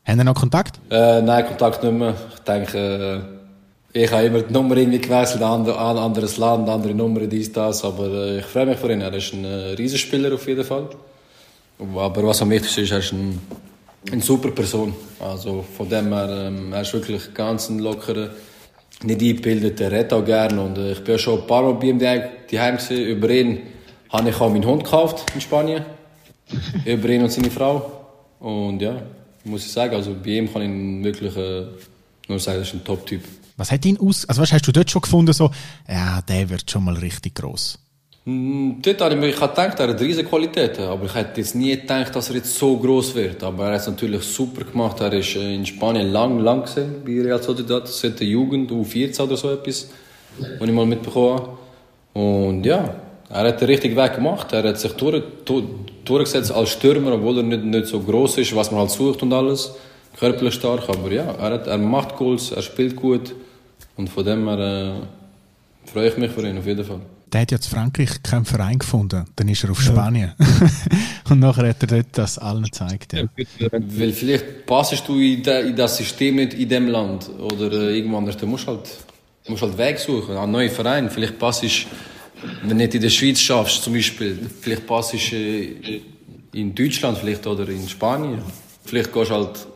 Haben Sie noch Kontakt? Äh, nein, Kontakt nicht mehr. Ich denke, äh, ich habe immer die Nummer irgendwie gewechselt, ein anderes Land, andere Nummer, dies, das, aber äh, ich freue mich für ihn. Er ist ein äh, Riesenspieler auf jeden Fall. Aber was am wichtigsten ist, er ist ein, eine super Person. Also von dem her, ähm, er ist wirklich ganz ein lockerer, nicht eingebildet, er redet auch gerne. Und äh, ich bin schon ein paar Mal bei ihm daheim gewesen. Über ihn habe ich auch meinen Hund gekauft in Spanien. <laughs> Über ihn und seine Frau. Und ja, muss ich sagen, also bei ihm kann ich wirklich äh, nur sagen, er ist ein Top-Typ. Was hat ihn aus... Also was hast du dort schon gefunden, so, ja, der wird schon mal richtig gross? Hm, dort habe ich mir gedacht, er hat riesige Qualitäten, aber ich hätte jetzt nie gedacht, dass er jetzt so groß wird. Aber er hat es natürlich super gemacht. Er ist äh, in Spanien lang, lang gesehen bei Real Sociedad, seit der Jugend, U14 oder so etwas, was ich mal mitbekommen habe. Und ja, Er hat den richtigen Weg gemacht. Er hat sich durch, durch, durchgesetzt als Stürmer, obwohl er nicht, nicht so groß ist, was man halt sucht und alles. Körperlich stark, aber ja, er, hat, er macht Goals, er spielt gut. Und von dem her äh, freue ich mich für ihn auf jeden Fall. Der hat ja zu Frankreich keinen Verein gefunden. Dann ist er auf Spanien. <laughs> und nachher hat er dort das allen gezeigt. Ja. Weil vielleicht passest du in, de, in das System nicht in dem Land oder äh, irgendwo anders. Du musst halt, du musst halt Weg suchen, einen neuen Verein. Vielleicht passest wenn du nicht in der Schweiz schaffst, zum Beispiel, vielleicht passest du äh, in Deutschland vielleicht oder in Spanien. Vielleicht gehst du halt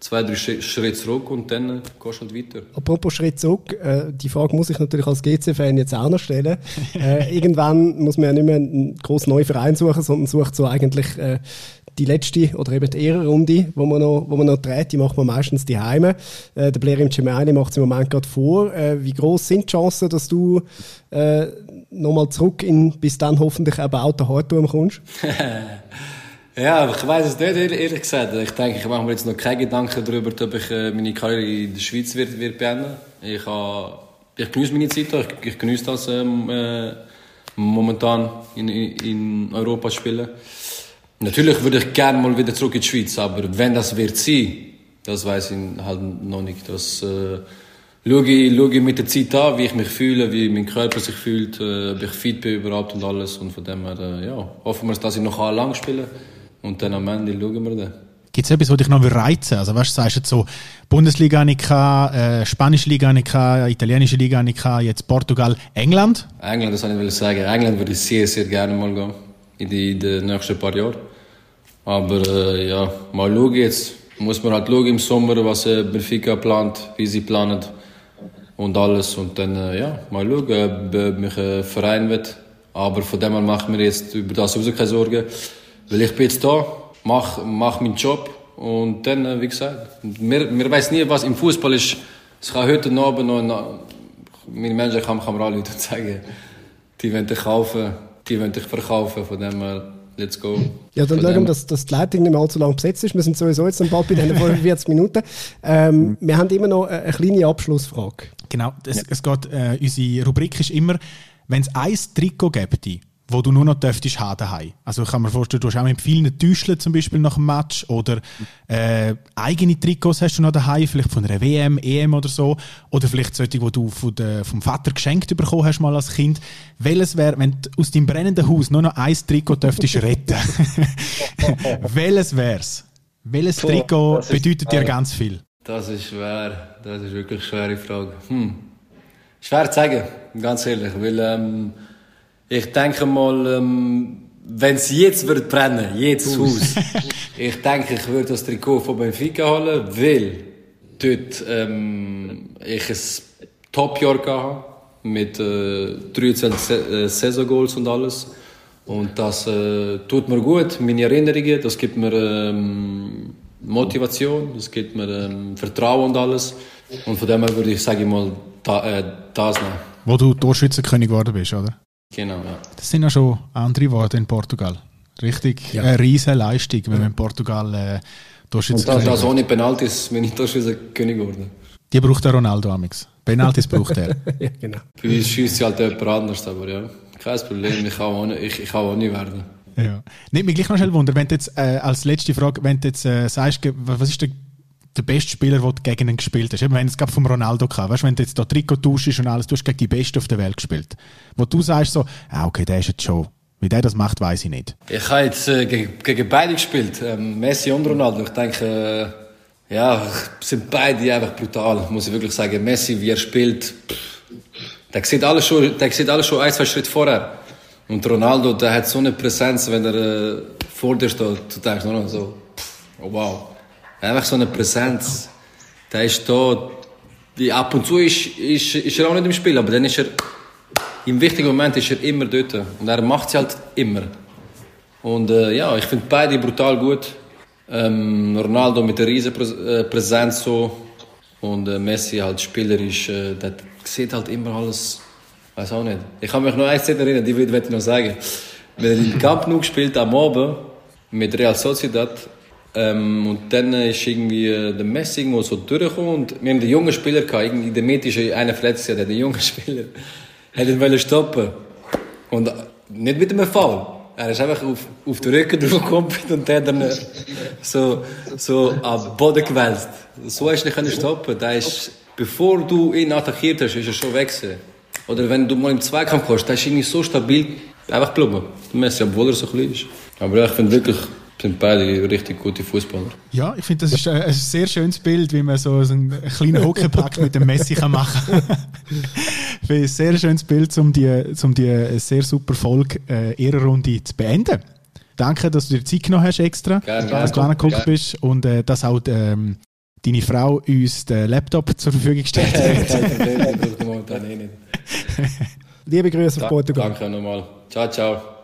zwei, drei Schritte zurück und dann gehst du halt weiter. Apropos Schritt zurück, äh, die Frage muss ich natürlich als GC-Fan jetzt auch noch stellen. <laughs> äh, irgendwann muss man ja nicht mehr einen grossen neuen Verein suchen, sondern sucht so eigentlich äh, die letzte oder eben die Ehrenrunde, wo man noch, wo man noch dreht, die macht man meistens die Heime. Äh, der Blair im Cimani macht es im Moment gerade vor. Äh, wie groß sind die Chancen, dass du äh, nochmal zurück in bis dann hoffentlich der Hartum kommst? <laughs> ja, ich weiß es nicht, ehrlich gesagt. Ich denke, ich mache mir jetzt noch keine Gedanken darüber, ob ich äh, meine Karriere in der Schweiz wird, wird beenden. Ich, ich genieße meine Zeit, ich, ich genieße das ähm, äh, momentan in, in Europa spielen. Natürlich würde ich gerne mal wieder zurück in die Schweiz, aber wenn das wird sein, das weiß ich halt noch nicht. Das äh, schaue, ich, schaue ich mit der Zeit an, wie ich mich fühle, wie mein Körper sich fühlt, äh, ob ich fit bin überhaupt und alles. Und von dem her, äh, ja, hoffen wir, dass ich noch lang spiele und dann am Ende schauen wir dann. Gibt es etwas, was dich noch reizen Also, weißt du, sagst jetzt so, Bundesliga nicht äh, Spanische Liga nicht italienische Liga nicht jetzt Portugal, England? England, das wollte ich sagen. England würde ich sehr, sehr gerne mal gehen. In den nächsten paar Jahren. Aber äh, ja, mal schauen jetzt. Muss man halt schauen im Sommer, was äh, Benfica plant, wie sie planen und alles. Und dann, äh, ja, mal schauen, ob mich ein Verein wird. Aber von dem her mache ich mir jetzt über das sowieso keine Sorgen. Weil ich bin jetzt da, mache mach meinen Job und dann, äh, wie gesagt, wir, wir wissen nie, was im Fußball ist. Es kann heute Abend noch, noch meine Menschen kann, kann mir alle sagen, <laughs> die wollen dich kaufen, die wollen dich verkaufen, von dem her let's go. Ja, dann schauen wir, dass, dass die Leitung nicht mehr allzu lang besetzt ist. Wir sind sowieso jetzt bald bei den 45 Minuten. Ähm, <laughs> wir haben immer noch eine, kleine Abschlussfrage. Genau, es, ja. es geht, äh, unsere Rubrik ist immer, wenn es ein Trikot gäbe, wo du nur noch dürftest haben daheim. Also ich kann mir vorstellen, du hast auch mit vielen Täuscheln zum Beispiel nach dem Match oder äh, eigene Trikots hast du noch daheim, vielleicht von einer WM, EM oder so oder vielleicht solche, die du von der, vom Vater geschenkt bekommen hast mal als Kind. Welches wäre, wenn du aus deinem brennenden Haus nur noch ein Trikot dürftest retten, <laughs> welches wär's? Welches Trikot bedeutet dir ganz viel? Das ist schwer, das ist wirklich eine schwere Frage. Hm. Schwer zu sagen, ganz ehrlich, weil ähm, ich denke mal, ähm, wenn es jetzt wird brennen, jetzt Haus, <laughs> ich denke, ich würde das Trikot von Benfica holen, weil dort ähm, ich ein Top-Jahr hatte mit äh, 13 Se äh, Saison-Goals und alles. Und das äh, tut mir gut, meine Erinnerungen, das gibt mir ähm, Motivation, das gibt mir ähm, Vertrauen und alles. Und von dem her würde ich, sage ich mal, da, äh, das nehmen. Wo du Torschützenkönig geworden bist, oder? Genau, ja. Das sind ja schon andere Worte in Portugal. Richtig, ja. eine riesige Leistung, wenn man in Portugal äh, Torschützenkönig Und das, das ohne Penaltis bin ich Torschützenkönig geworden. Die braucht der Ronaldo amix. Penaltis braucht er. <laughs> ja, genau. Bei uns schießt halt jemand anders, aber ja, kein Problem, ich kann auch nicht, ich, ich kann auch nicht werden. Ja. Nimmt mich gleich noch schnell Wunder, wenn du jetzt äh, als letzte Frage, wenn du jetzt äh, sagst, was ist der der beste Spieler, du gegen ihn gespielt hast. Eben, wenn es gerade vom Ronaldo kam, weißt, wenn du jetzt da Trikot tauschst und alles, du hast gegen die Besten auf der Welt gespielt. Wo du sagst so, ah, okay, der ist jetzt schon. Wie der das macht, weiß ich nicht. Ich habe jetzt äh, gegen, gegen, beide gespielt, ähm, Messi und Ronaldo. Ich denke, äh, ja, sind beide einfach brutal, muss ich wirklich sagen. Messi, wie er spielt, der sieht alles schon, der sieht alles schon ein, zwei Schritte vorher. Und Ronaldo, der hat so eine Präsenz, wenn er äh, vor dir steht, du denkst nur noch so, oh wow. Einfach so eine Präsenz. Der ist da. Wie ab und zu ist, ist, ist er auch nicht im Spiel, aber dann ist er. Im wichtigen Moment ist er immer dort. Und er macht es halt immer. Und äh, ja, ich finde beide brutal gut. Ähm, Ronaldo mit der riesen äh, Präsenz so. Und äh, Messi halt spielerisch. Äh, der sieht halt immer alles. Weiß auch nicht. Ich kann mich noch eins erinnern, die will ich noch sagen. Wenn er in Camp Nou gespielt am Abend mit Real Sociedad ähm, und dann ist irgendwie äh, der Messi irgendwo so durchgekommen und wir haben den jungen Spieler gehabt, irgendwie der Mitte ist einer verletzt, der den jungen <laughs> Spieler hat ihn wollen stoppen. Und nicht mit einem Fall. Er ist einfach auf, auf den Rücken <laughs> draufgekommen und hat dann so, so am Boden gewälzt. So hast du nicht können stoppen. Da ist, bevor du ihn attackiert hast, ist er schon weg. Oder wenn du mal im Zweikampf kommst, da ist irgendwie so stabil, einfach geblieben. Der Messi, obwohl er so klein ist. Aber ich finde wirklich, sind beide richtig gute Fußballer. Ja, ich finde, das ist äh, ein sehr schönes Bild, wie man so so einen kleinen Hockeypack mit dem Messi kann machen kann. Ich finde ein sehr schönes Bild, um die, um die sehr super Folge äh, Ehrenrunde zu beenden. Danke, dass du dir Zeit genommen hast extra, Gerne, dass du angeguckt bist und äh, dass auch ähm, deine Frau uns den Laptop zur Verfügung gestellt <laughs> hat. Eh. Liebe Grüße auf Portugal. Danke nochmal. Ciao, ciao.